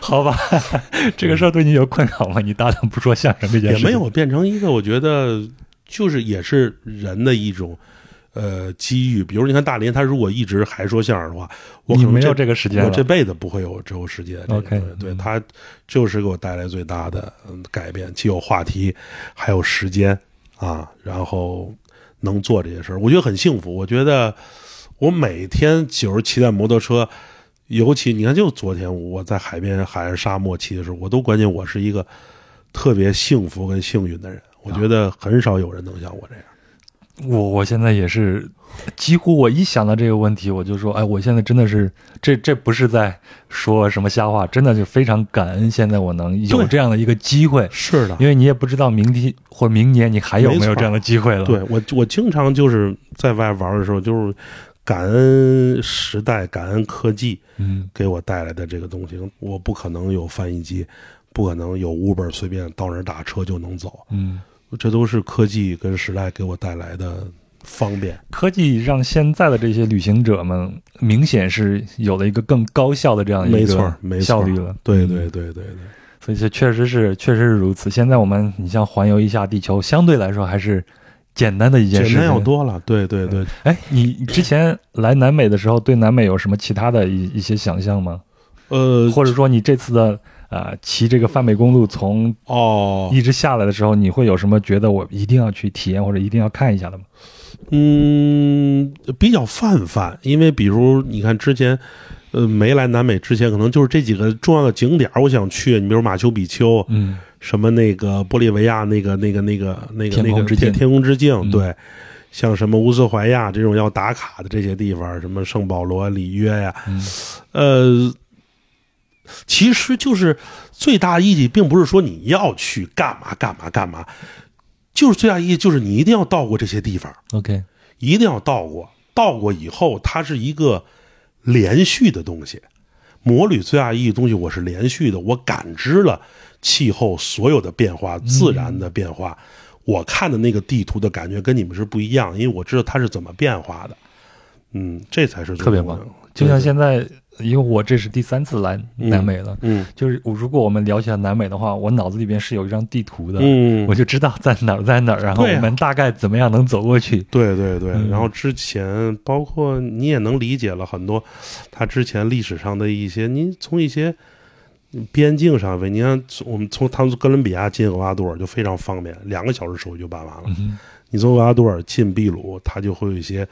好吧，这个事儿对你有困扰吗？你搭档不说相声这件事，也没有变成一个，我觉得就是也是人的一种。呃，机遇，比如你看大林，他如果一直还说相声的话，我可能没有这个时间。我这辈子不会有周游世界。OK，对，嗯他就是给我带来最大的嗯改变，既有话题，还有时间啊，然后能做这些事儿，我觉得很幸福。我觉得我每天就是骑在摩托车，尤其你看，就昨天我在海边海上沙漠骑的时候，我都关键我是一个特别幸福跟幸运的人。我觉得很少有人能像我这样。我我现在也是，几乎我一想到这个问题，我就说，哎，我现在真的是，这这不是在说什么瞎话，真的就非常感恩，现在我能有这样的一个机会，是的，因为你也不知道明天或明年你还有没有这样的机会了。对我，我经常就是在外玩的时候，就是感恩时代，感恩科技嗯给我带来的这个东西。我不可能有翻译机，不可能有 Uber 随便到那儿打车就能走，嗯，这都是科技跟时代给我带来的方便。科技让现在的这些旅行者们明显是有了一个更高效的这样一没错个没错效率了。对嗯对对对对，所以这确实是确实是如此。现在我们你像环游一下地球，相对来说还是简单的一件事情。简单要多了。对对对，哎，你之前来南美的时候，对南美有什么其他的一一些想象吗？呃，或者说你这次的呃骑这个泛美公路从哦，一直下来的时候，你会有什么觉得我一定要去体验或者一定要看一下的吗？嗯，比较泛泛，因为比如你看之前，呃，没来南美之前，可能就是这几个重要的景点儿我想去，你比如马丘比丘，嗯什么那个玻利维亚那个那个那个那个那个天空之镜天天空之镜，嗯对，像什么乌斯怀亚这种要打卡的这些地方，什么圣保罗、里约呀，嗯呃，其实就是最大意义，并不是说你要去干嘛干嘛干嘛，就是最大意义就是你一定要到过这些地方。，OK，一定要到过，到过以后，它是一个连续的东西。摩旅最大意义的东西，我是连续的，我感知了气候所有的变化、自然的变化。我看的那个地图的感觉跟你们是不一样，因为我知道它是怎么变化的。嗯，这才是特别棒。就像现在，因为我这是第三次来南美了，嗯就是我如果我们聊起来南美的话，我脑子里边是有一张地图的，嗯。我，就知道在哪儿在哪儿，然后我们大概怎么样能走过去。对对对，嗯。然后之前包括你也能理解了很多，他之前历史上的一些，你从一些边境上为，你看我们从他们哥伦比亚进厄瓜多尔就非常方便，两个小时手续就办完了。嗯你从厄瓜多尔进秘鲁，它就会有一些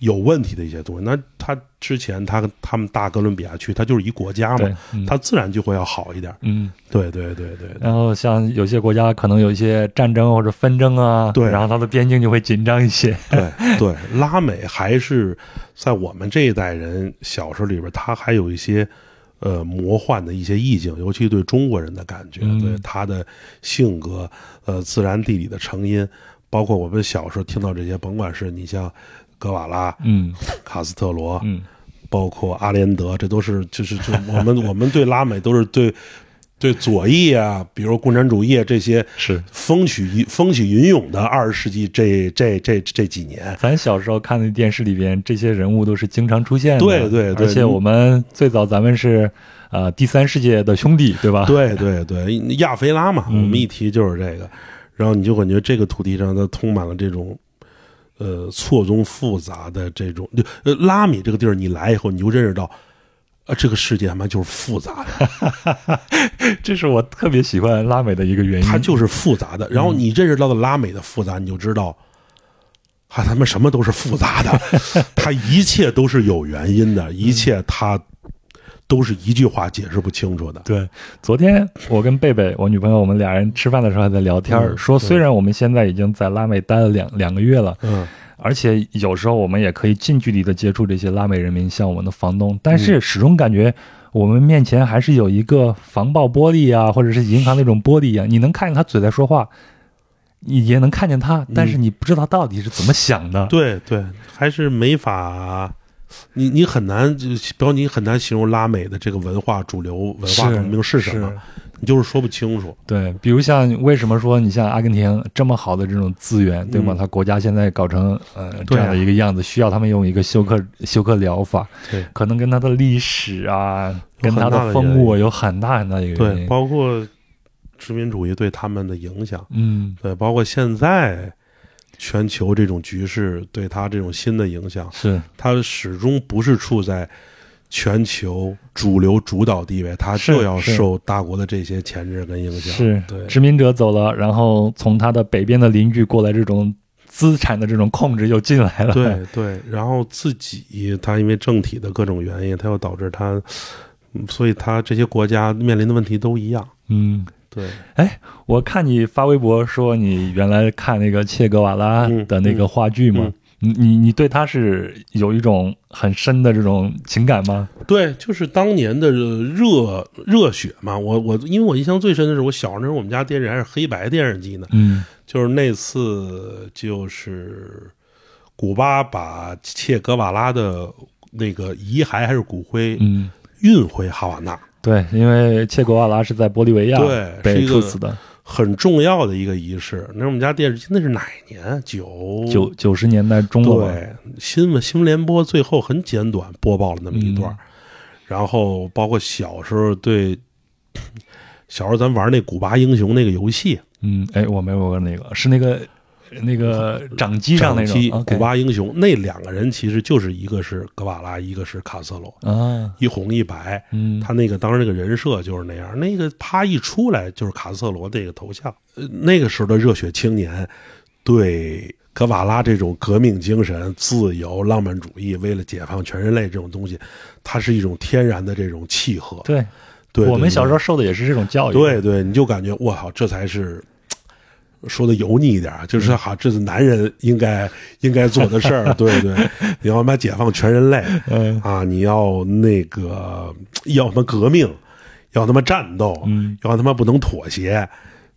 有问题的一些东西。那他之前他他们大哥伦比亚区，它就是一国家嘛，，嗯它自然就会要好一点。嗯，对对对对对然后像有些国家可能有一些战争或者纷争啊，对然后它的边境就会紧张一些。对对，拉美还是在我们这一代人小时候里边，它还有一些呃魔幻的一些意境，尤其对中国人的感觉，嗯对他的性格，呃，自然地理的成因，包括我们小时候听到这些，甭管是你像格瓦拉、嗯卡斯特罗，嗯包括阿连德，这都是就是就我们我们对拉美都是对对左翼啊，比如共产主义啊这些是风起风起云涌的二十世纪这这这这几年。咱小时候看的电视里边，这些人物都是经常出现的。对对对而且我们最早咱们是呃第三世界的兄弟，对吧？对对对，亚非拉嘛，我们一提就是这个，然后你就感觉这个土地上它充满了这种。呃，错综复杂的这种，就呃，拉米这个地儿，你来以后，你就认识到，啊，这个世界他妈就是复杂的，这是我特别喜欢拉美的一个原因。它就是复杂的。然后你认识到的拉美的复杂，你就知道，啊，他们什么都是复杂的，它一切都是有原因的，一切它都是一句话解释不清楚的。对，昨天我跟贝贝，我女朋友，我们俩人吃饭的时候还在聊天，嗯说虽然我们现在已经在拉美待了两两个月了，嗯，而且有时候我们也可以近距离的接触这些拉美人民，像我们的房东，但是始终感觉我们面前还是有一个防爆玻璃啊，或者是银行那种玻璃一样，你能看见他嘴在说话，你也能看见他，但是你不知道到底是怎么想的。对对，还是没法，你你很难，就比如你很难形容拉美的这个文化主流文化是文明是什么，你就是说不清楚。对，比如像为什么说你像阿根廷这么好的这种资源，对吗？嗯他国家现在搞成呃这样的一个样子，需要他们用一个休克休克疗法，对可能跟他的历史啊，跟他的风原因物有很大很大的一个原对，因。包括殖民主义对他们的影响，嗯，对，包括现在全球这种局势对他这种新的影响，是他始终不是处在全球主流主导地位，他就要受大国的这些钳制跟影响。是，对，殖民者走了，然后从他的北边的邻居过来，这种资产的这种控制又进来了。对对，然后自己他因为政体的各种原因，他又导致他，嗯所以他这些国家面临的问题都一样。嗯，对，哎我看你发微博说你原来看那个切格瓦拉嗯的那个话剧嘛，嗯。你你你对他是有一种很深的这种情感吗？对，就是当年的热热血嘛。我我因为我印象最深的是，我小时候我们家电视还是黑白电视机呢，嗯。就是那次就是古巴把切格瓦拉的那个遗骸还是骨灰嗯，运回哈瓦那，对，因为切格瓦拉是在玻利维亚被处死的，很重要的一个仪式。那是我们家电视机那是哪一年？九九九十年代中了吧？对，新闻新闻联播最后很简短播报了那么一段，嗯然后包括小时候对 小时候咱玩那古巴英雄那个游戏，嗯，哎，我没玩过那个，是那个那个 掌机上那种古巴英雄那两个人其实就是一个是格瓦拉，一个是卡瑟罗，啊，一红一白。嗯，他那个当时那个人设就是那样，那个啪一出来就是卡瑟罗那个头像。呃，那个时候的热血青年对格瓦拉这种革命精神、自由、浪漫主义，为了解放全人类这种东西，它是一种天然的这种契合。对，对，我们小时候受的也是这种教育。对对，你就感觉我操，这才是说的油腻一点啊，就是好，这是男人应该应该做的事儿。对对，你要他妈解放全人类嗯啊，你要那个要他妈革命，要他妈战斗，嗯要他妈不能妥协，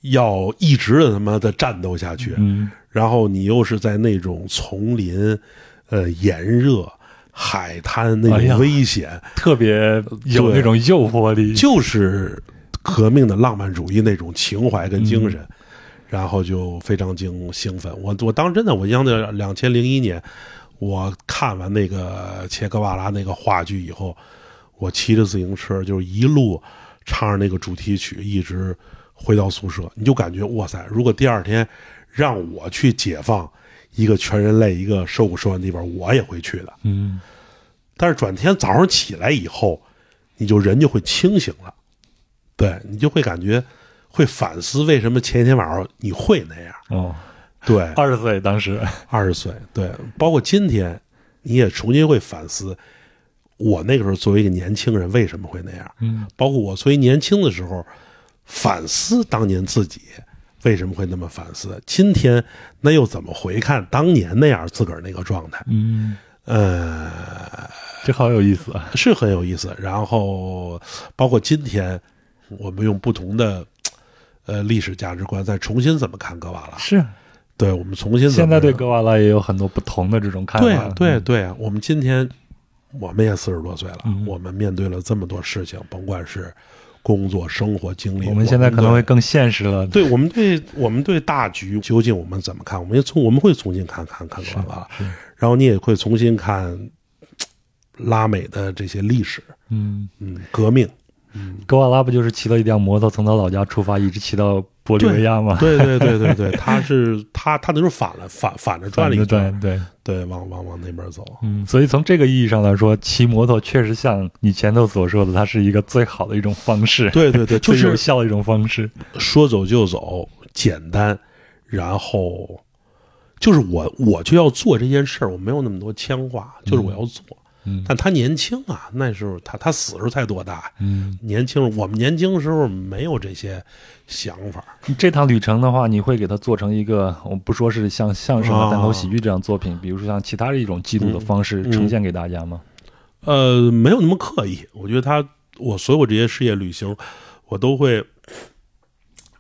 要一直的他妈的战斗下去。嗯然后你又是在那种丛林，呃，炎热。海滩那种危险，特别有那种诱惑力。就是革命的浪漫主义那种情怀跟精神，嗯然后就非常惊兴奋。我我当时真的，我印象的两千零一年，我看完那个切格瓦拉那个话剧以后，我骑着自行车就是一路唱着那个主题曲，一直回到宿舍，你就感觉哇塞，如果第二天让我去解放一个全人类一个受苦受难的地方，我也会去的。嗯但是转天早上起来以后，你就人就会清醒了，对你就会感觉会反思为什么前一天晚上你会那样。哦，对，二十岁当时，二十岁，对，包括今天你也重新会反思，我那个时候作为一个年轻人为什么会那样，嗯包括我作为年轻的时候反思当年自己为什么会那么反思，今天那又怎么回看当年那样自个儿那个状态？嗯，呃，这好有意思啊。是很有意思。然后包括今天，我们用不同的呃历史价值观再重新怎么看格瓦拉？是，对我们重新现在对格瓦拉也有很多不同的这种看法。对啊对对啊，我们今天我们也四十多岁了，嗯我们面对了这么多事情，甭管是工作、生活经历，我们现在可能会更现实了。对我们对我们对大局究竟我们怎么看？我们也从我们会重新看看看格瓦拉，然后你也会重新看拉美的这些历史，嗯，嗯，革命，格瓦拉不就是骑了一辆摩托从他老家出发，一直骑到玻利维亚吗？对对对对对，他是他他那时候反了反反着转了一对圈，对。对，往往往那边走，嗯，所以从这个意义上来说，骑摩托确实像你前头所说的，它是一个最好的一种方式，对对对，就最有是效的一种方式。说走就走，简单，然后就是我我就要做这件事儿，我没有那么多牵挂，就是我要做。嗯但他年轻啊，那时候他他死时候才多大？嗯，年轻，我们年轻时候没有这些想法。这趟旅程的话，你会给他做成一个，我不说是像相声啊、啊单口喜剧这样作品，比如说像其他的一种记录的方式嗯呈现给大家吗？呃，没有那么刻意。我觉得他，我所有这些事业旅行，我都会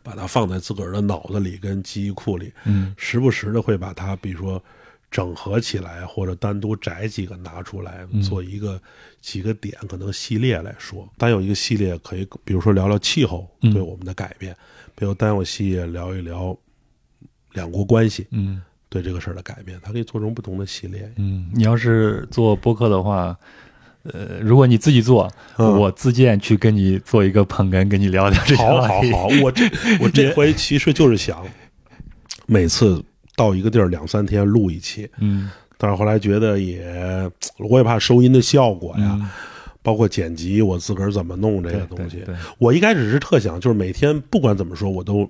把它放在自个儿的脑子里跟记忆库里，嗯时不时的会把它，比如说整合起来，或者单独摘几个拿出来，嗯做一个几个点，可能系列来说。单有一个系列可以，比如说聊聊气候嗯对我们的改变，比如单有系列聊一聊两国关系嗯对这个事儿的改变，它可以做成不同的系列。嗯，你要是做播客的话。呃，如果你自己做，嗯我自荐去跟你做一个捧哏，跟你聊聊这些好。好好，我这我这回其实就是想 每次到一个地儿两三天录一期，嗯但是后来觉得也，我也怕收音的效果呀，嗯，包括剪辑，我自个儿怎么弄这对个东西。我一开始是特想，就是每天不管怎么说，我都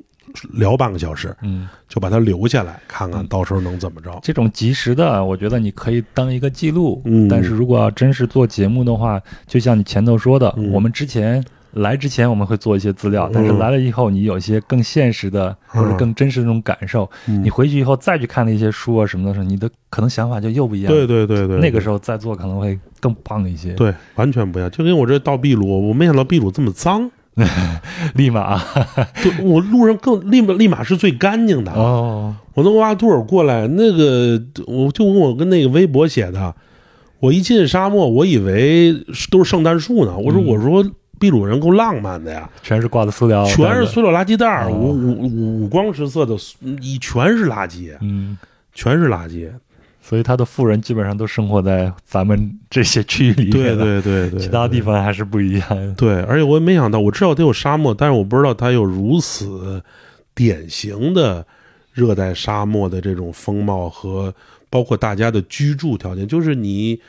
聊半个小时，嗯。就把它留下来，看看到时候能怎么着。这种及时的，我觉得你可以当一个记录。嗯但是如果要真是做节目的话，就像你前头说的，嗯我们之前来之前我们会做一些资料，但是嗯来了以后，你有一些更现实的或者更真实的那种感受，嗯你回去以后再去看那些书啊什么的时候，你的可能想法就又不一样。对对对对，那个时候再做可能会更棒一些。，对完全不一样。就跟我这到秘鲁，我没想到秘鲁这么脏。立马 对我路上更立马立马是最干净的。哦，我从瓦多尔过来，那个我就跟我跟那个微博写的，我一进沙漠，我以为是都是圣诞树呢。我说、嗯我说秘鲁人够浪漫的呀，全是挂的塑料，全是塑料垃圾袋儿，哦五五五五光十色的，一全是垃圾，嗯。全是垃圾。所以他的富人基本上都生活在咱们这些区域里面对，对对对，其他地方还是不一样。对，而且我也没想到，我知道它有沙漠，但是我不知道它有如此典型的热带沙漠的这种风貌和包括大家的居住条件。就是你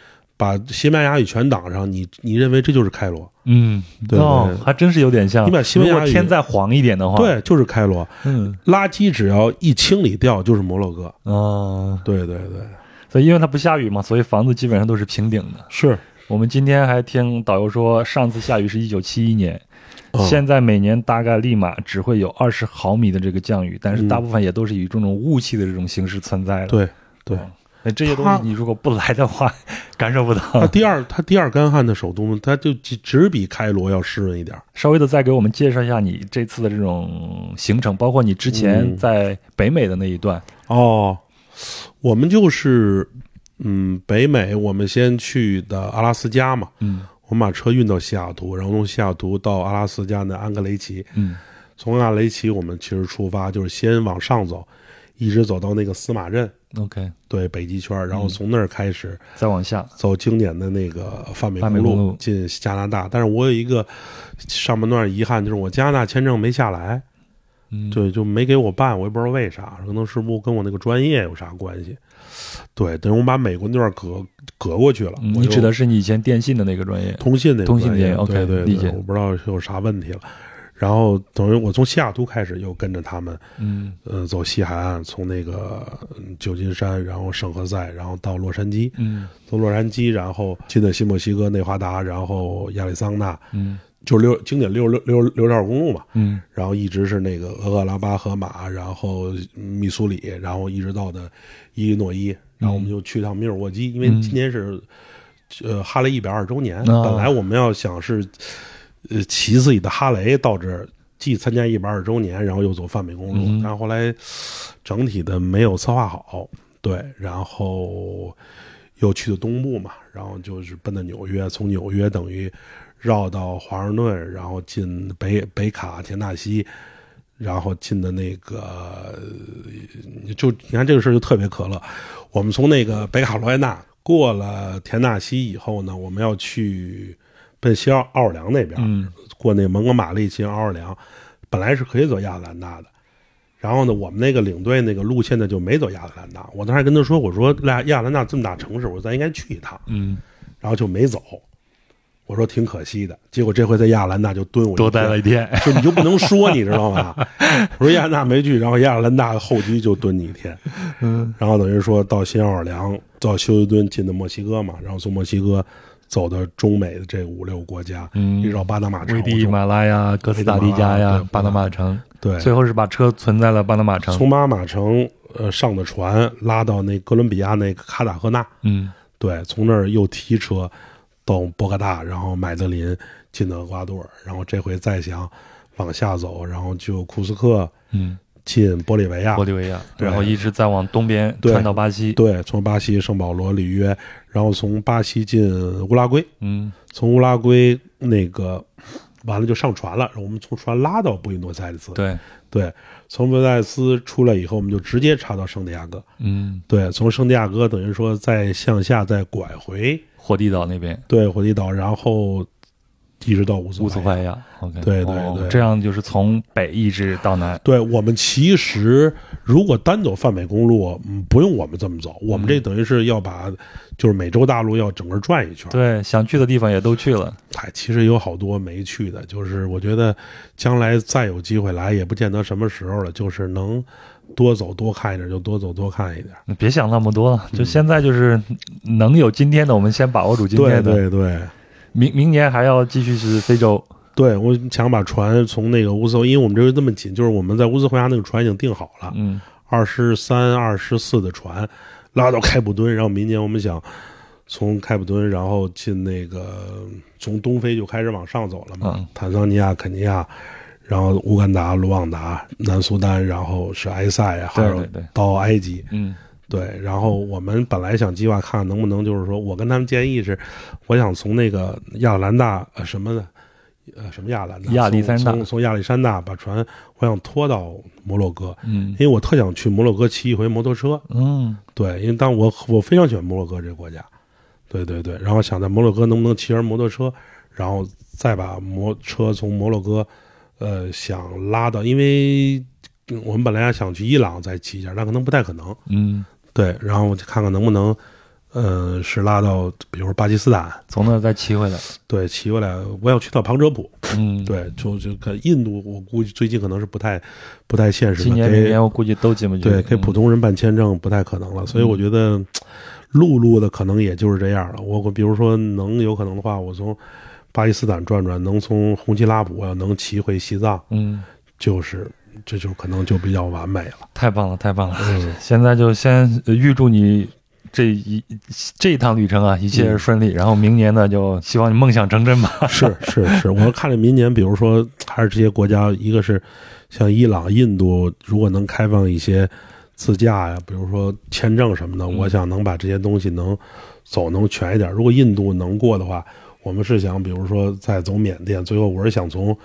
把西班牙语全挡上，你你认为这就是开罗？嗯，对哦，还真是有点像。你把西班牙语天再黄一点的话，，对，就是开罗。嗯，垃圾只要一清理掉，就是摩洛哥。哦，对对对，所以因为它不下雨嘛，所以房子基本上都是平顶的。是。我们今天还听导游说，上次下雨是一九七一年，嗯现在每年大概立马只会有二十毫米的这个降雨，但是大部分也都是以这种雾气的这种形式存在的。对对。那这些东西你如果不来的话，感受不它到。第二，它第二干旱的首都，它就只只比开罗要湿润一点儿。稍微的再给我们介绍一下你这次的这种行程，包括你之前嗯在北美的那一段。哦，我们就是，嗯，北美，我们先去的阿拉斯加嘛，嗯我们把车运到西雅图，然后从西雅图到阿拉斯加的安格雷奇，嗯从安格雷奇我们其实出发就是先往上走，一直走到那个司马镇，，OK，对，北极圈，嗯然后从那儿开始再往下。走经典的那个泛美公路进加拿大。但是我有一个上半段遗憾，就是我加拿大签证没下来，嗯，对，就没给我办，我也不知道为啥，可能是不是跟我那个专业有啥关系？对，等于我把美国那段隔隔过去了。嗯你指的是你以前电信的那个专业？通信那个专业通信电 OK，对对对理解我不知道是有啥问题了。然后等于我从西雅图开始，又跟着他们，嗯。呃，走西海岸，从那个嗯旧金山，然后圣何塞，然后到洛杉矶，嗯。从洛杉矶，然后进的新墨西哥内华达，然后亚利桑那，嗯。就是六经典六六六六条公路嘛。嗯。然后一直是那个俄克拉巴河马，然后密苏里，然后一直到的伊利诺伊，然后我们就去趟密尔沃基，因为嗯。今年是呃哈雷一百二十周年，啊。本来我们要想是呃骑自己的哈雷到这儿。既参加一百二十周年，然后又走泛美公路，嗯但后来整体的没有策划好，对，然后又去的东部嘛，然后就是奔的纽约，从纽约等于绕到华盛顿，然后进北北卡田纳西，然后进的那个，就你看这个事儿就特别可乐。我们从那个北卡罗来纳过了田纳西以后呢，我们要去奔西奥奥尔良那边，嗯过那蒙哥马利进奥尔良，本来是可以走亚特兰大的。然后呢，我们那个领队那个路线呢就没走亚特兰大。我当时还跟他说：“我说亚亚特兰大这么大城市，我说咱应该去一趟。”嗯，然后就没走。我说挺可惜的。结果这回在亚特兰大就蹲我多待了一天。就你就不能说，你知道吗？我说亚特兰大没去，然后亚特兰大候机就蹲你一天。嗯，然后等于说到新奥尔良，到休斯敦进的墨西哥嘛，然后从墨西哥走的中美的这五六个国家，嗯。一直到巴拿马城危。地马拉呀、哥斯达黎加呀、巴拿马城，对，最后是把车存在了巴拿马城。从巴拿马城呃上的船拉到那哥伦比亚那个卡塔赫纳，嗯。对，从那儿又提车到博格大，然后麦德林进的厄瓜多尔，然后这回再想往下走，然后就库斯克嗯，进玻利维亚，玻利维亚，然后一直再往东边对穿到巴西。对，从巴西圣保罗、里约，然后从巴西进乌拉圭，嗯。从乌拉圭那个完了就上船了，我们从船拉到布宜诺斯艾利斯，对，对，从布宜诺斯艾利斯出来以后，我们就直接插到圣地亚哥，嗯，对，从圣地亚哥等于说再向下再拐回，火地岛那边。对，火地岛，然后一直到乌斯乌斯怀亚。OK，对对对哦这样就是从北一直到南。对我们其实如果单走泛美公路，嗯，不用我们这么走，我们这等于是要把就是美洲大陆要整个转一圈。对，想去的地方也都去了。哎，其实有好多没去的，就是我觉得将来再有机会来，也不见得什么时候了，就是能多走多看一点就多走多看一点。别想那么多了，就现在就是能有今天的，我们先把握住今天的。对对明明年还要继续是非洲。对，我想把船从那个乌斯，因为我们这个这么紧，就是我们在乌斯怀亚那个船已经订好了，嗯。二十三、二十四的船拉到开普敦，然后明年我们想从开普敦，然后进那个从东非就开始往上走了嘛，嗯。坦桑尼亚、肯尼亚，然后乌干达、卢旺达、南苏丹，然后是埃塞啊，还有到埃及，嗯对，然后我们本来想计划看看能不能，就是说我跟他们建议是，我想从那个亚特兰大呃什么的，呃什么亚特兰大，亚历山大从从从亚历山大把船，我想拖到摩洛哥，嗯。因为我特想去摩洛哥骑一回摩托车。嗯对，因为当我我非常喜欢摩洛哥这个国家，对对对，然后想在摩洛哥能不能骑上摩托车，然后再把摩车从摩洛哥，呃，想拉到，因为嗯我们本来想去伊朗再骑一下，但可能不太可能。嗯，对，然后我就看看能不能，呃，是拉到比如说巴基斯坦，从那再骑回来。对，骑回来，我要去到旁遮普，嗯，，对，就就可印度，我估计最近可能是不太不太现实的，今年明年我估计都进不去。对，给普嗯通人办签证不太可能了，所以我觉得陆路的可能也就是这样了。我我比如说能有可能的话，我从巴基斯坦转转，能从红旗拉卜我要能骑回西藏，嗯，就是这就可能就比较完美了。太棒了，太棒了！嗯，现在就先呃预祝你这一这一趟旅程啊，一切顺利。然后明年呢，就希望你梦想成真吧。是是是，我看着明年，比如说还是这些国家，一个是像伊朗、印度，如果能开放一些自驾呀，比如说签证什么的，我想能把这些东西能走能全一点。如果印度能过的话，我们是想，比如说再走缅甸，最后我是想从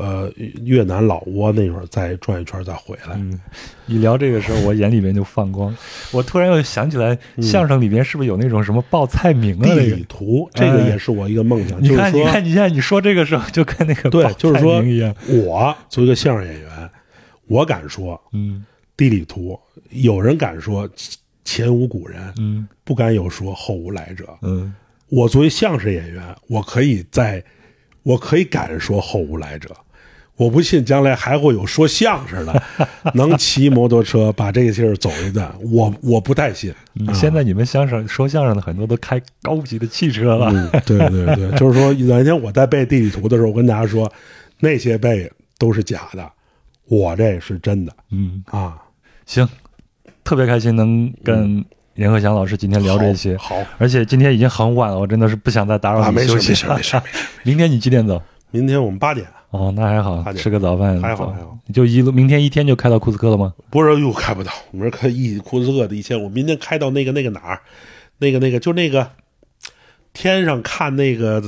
呃越南、老挝那会儿再转一圈再回来。嗯，一聊这个时候，我眼里面就放光。我突然又想起来，相声里边是不是有那种什么报菜名啊？地那个，理图，这个也是我一个梦想，你看，你看，你现在你说这个时候，就跟那个对报，菜就是说名一样。我作为一个相声演员，我敢说嗯地理图，有人敢说前无古人，嗯不敢有说后无来者。嗯，我作为相声演员，我可以在，我可以敢说后无来者。我不信将来还会有说相声的 能骑摩托车把这个劲儿走一段，我我不太信。嗯现在你们相声说相声的很多都开高级的汽车了。嗯，对对对，就是说哪天我在背地理图的时候，我跟大家说，那些背都是假的，我这是真的嗯，啊。行，特别开心能跟任和祥老师今天聊这些，好好而且今天已经很晚了，我真的是不想再打扰啊，没事你休息。没事没事没事。明天你几点走？明天我们八点，哦，那还好吃个早饭，还好还好。就一路明天一天就开到库斯科了吗？不是又开不到，我们这开一库斯克的一千，我明天开到那个那个哪儿，那个那个就那个天上看那个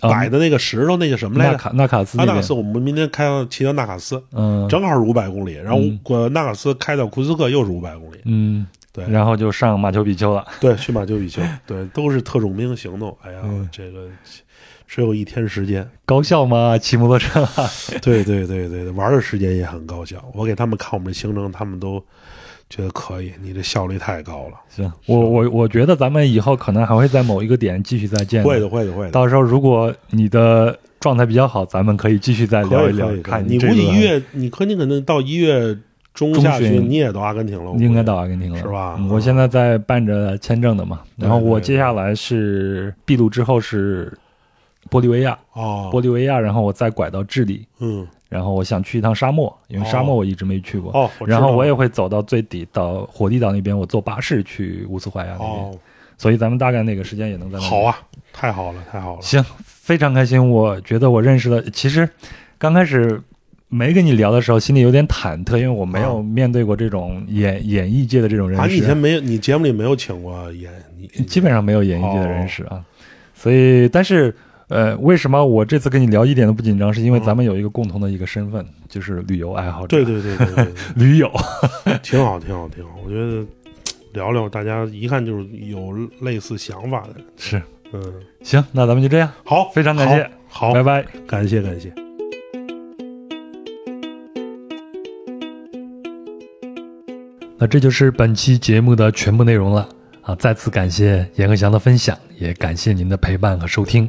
啊。摆的那个石头，那叫什么来着？纳卡纳卡斯那边。啊纳卡斯，我们明天开到骑到纳卡斯，嗯。正好是五百公里，然后嗯过纳卡斯开到库斯克又是五百公里，嗯，对。然后就上马丘比丘了。对，去马丘比丘，对，都是特种兵行动。哎呀，嗯。这个只有一天时间，高效吗？骑摩托车 啊？对对对对对，玩的时间也很高效。我给他们看我们的行程，他们都觉得可以，你的效率太高了。行，我我我觉得咱们以后可能还会在某一个点继续再见。会的，。会的，会的。到时候如果你的状态比较好，咱们可以继续再聊一聊看这个估计一月，你可你可能到一月中中下旬，你也到阿根廷了，你应该到阿根廷了，是吧嗯我现在在办着签证的嘛，然后我接下来是秘鲁之后是玻利维亚，哦，玻利维亚，然后我再拐到智利，嗯，然后我想去一趟沙漠，因为沙漠哦。我一直没去过。哦，然后我也会走到最底，到火地岛那边，我坐巴士去乌斯怀亚那边，哦，所以咱们大概那个时间也能在那好啊，太好了，太好了。行，非常开心。我觉得我认识了，其实刚开始没跟你聊的时候，心里有点忐忑，因为我没有面对过这种演演艺界的这种人啊，你以前，没有，你节目里没有请过演，你基本上没有演艺界的人士哦啊。所以，但是呃，为什么我这次跟你聊一点都不紧张？是因为咱们有一个共同的一个身份，就是旅游爱好者。对对对对对对，驴 友。挺好，挺好，挺好。我觉得聊聊，大家一看就是有类似想法的人。是，嗯，行，那咱们就这样，好，非常感谢，好，好拜拜。感谢感谢。那这就是本期节目的全部内容了啊！再次感谢严鹤翔的分享，也感谢您的陪伴和收听。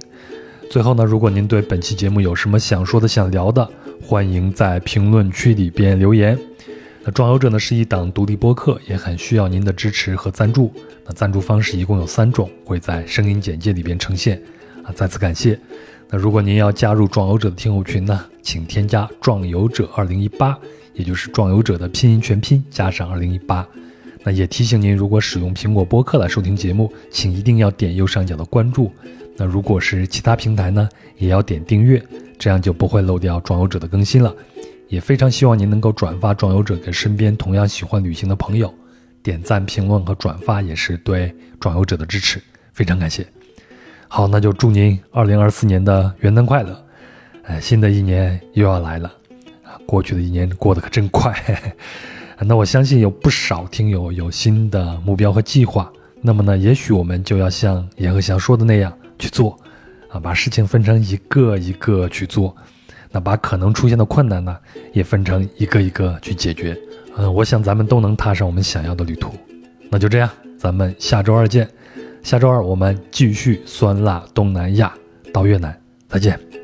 最后呢，如果您对本期节目有什么想说的、想聊的，欢迎在评论区里边留言。那壮游者呢是一档独立播客，也很需要您的支持和赞助。那赞助方式一共有三种，会在声音简介里边呈现。啊，再次感谢。那如果您要加入壮游者的听友群呢，请添加“壮游者二零一八”，也就是“壮游者”的拼音全拼加上二零一八。那也提醒您，如果使用苹果播客来收听节目，请一定要点右上角的关注。那如果是其他平台呢，也要点订阅，这样就不会漏掉壮游者的更新了。也非常希望您能够转发壮游者给身边同样喜欢旅行的朋友，点赞、评论和转发也是对壮游者的支持，非常感谢。好，那就祝您二零二四年的元旦快乐！哎，新的一年又要来了，啊，过去的一年过得可真快。那我相信有不少听友有新的目标和计划，那么呢，也许我们就要像严鹤翔说的那样去做，啊，把事情分成一个一个去做，那把可能出现的困难呢，也分成一个一个去解决。嗯，我想咱们都能踏上我们想要的旅途。那就这样，咱们下周二见。下周二我们继续酸辣东南亚到越南，再见。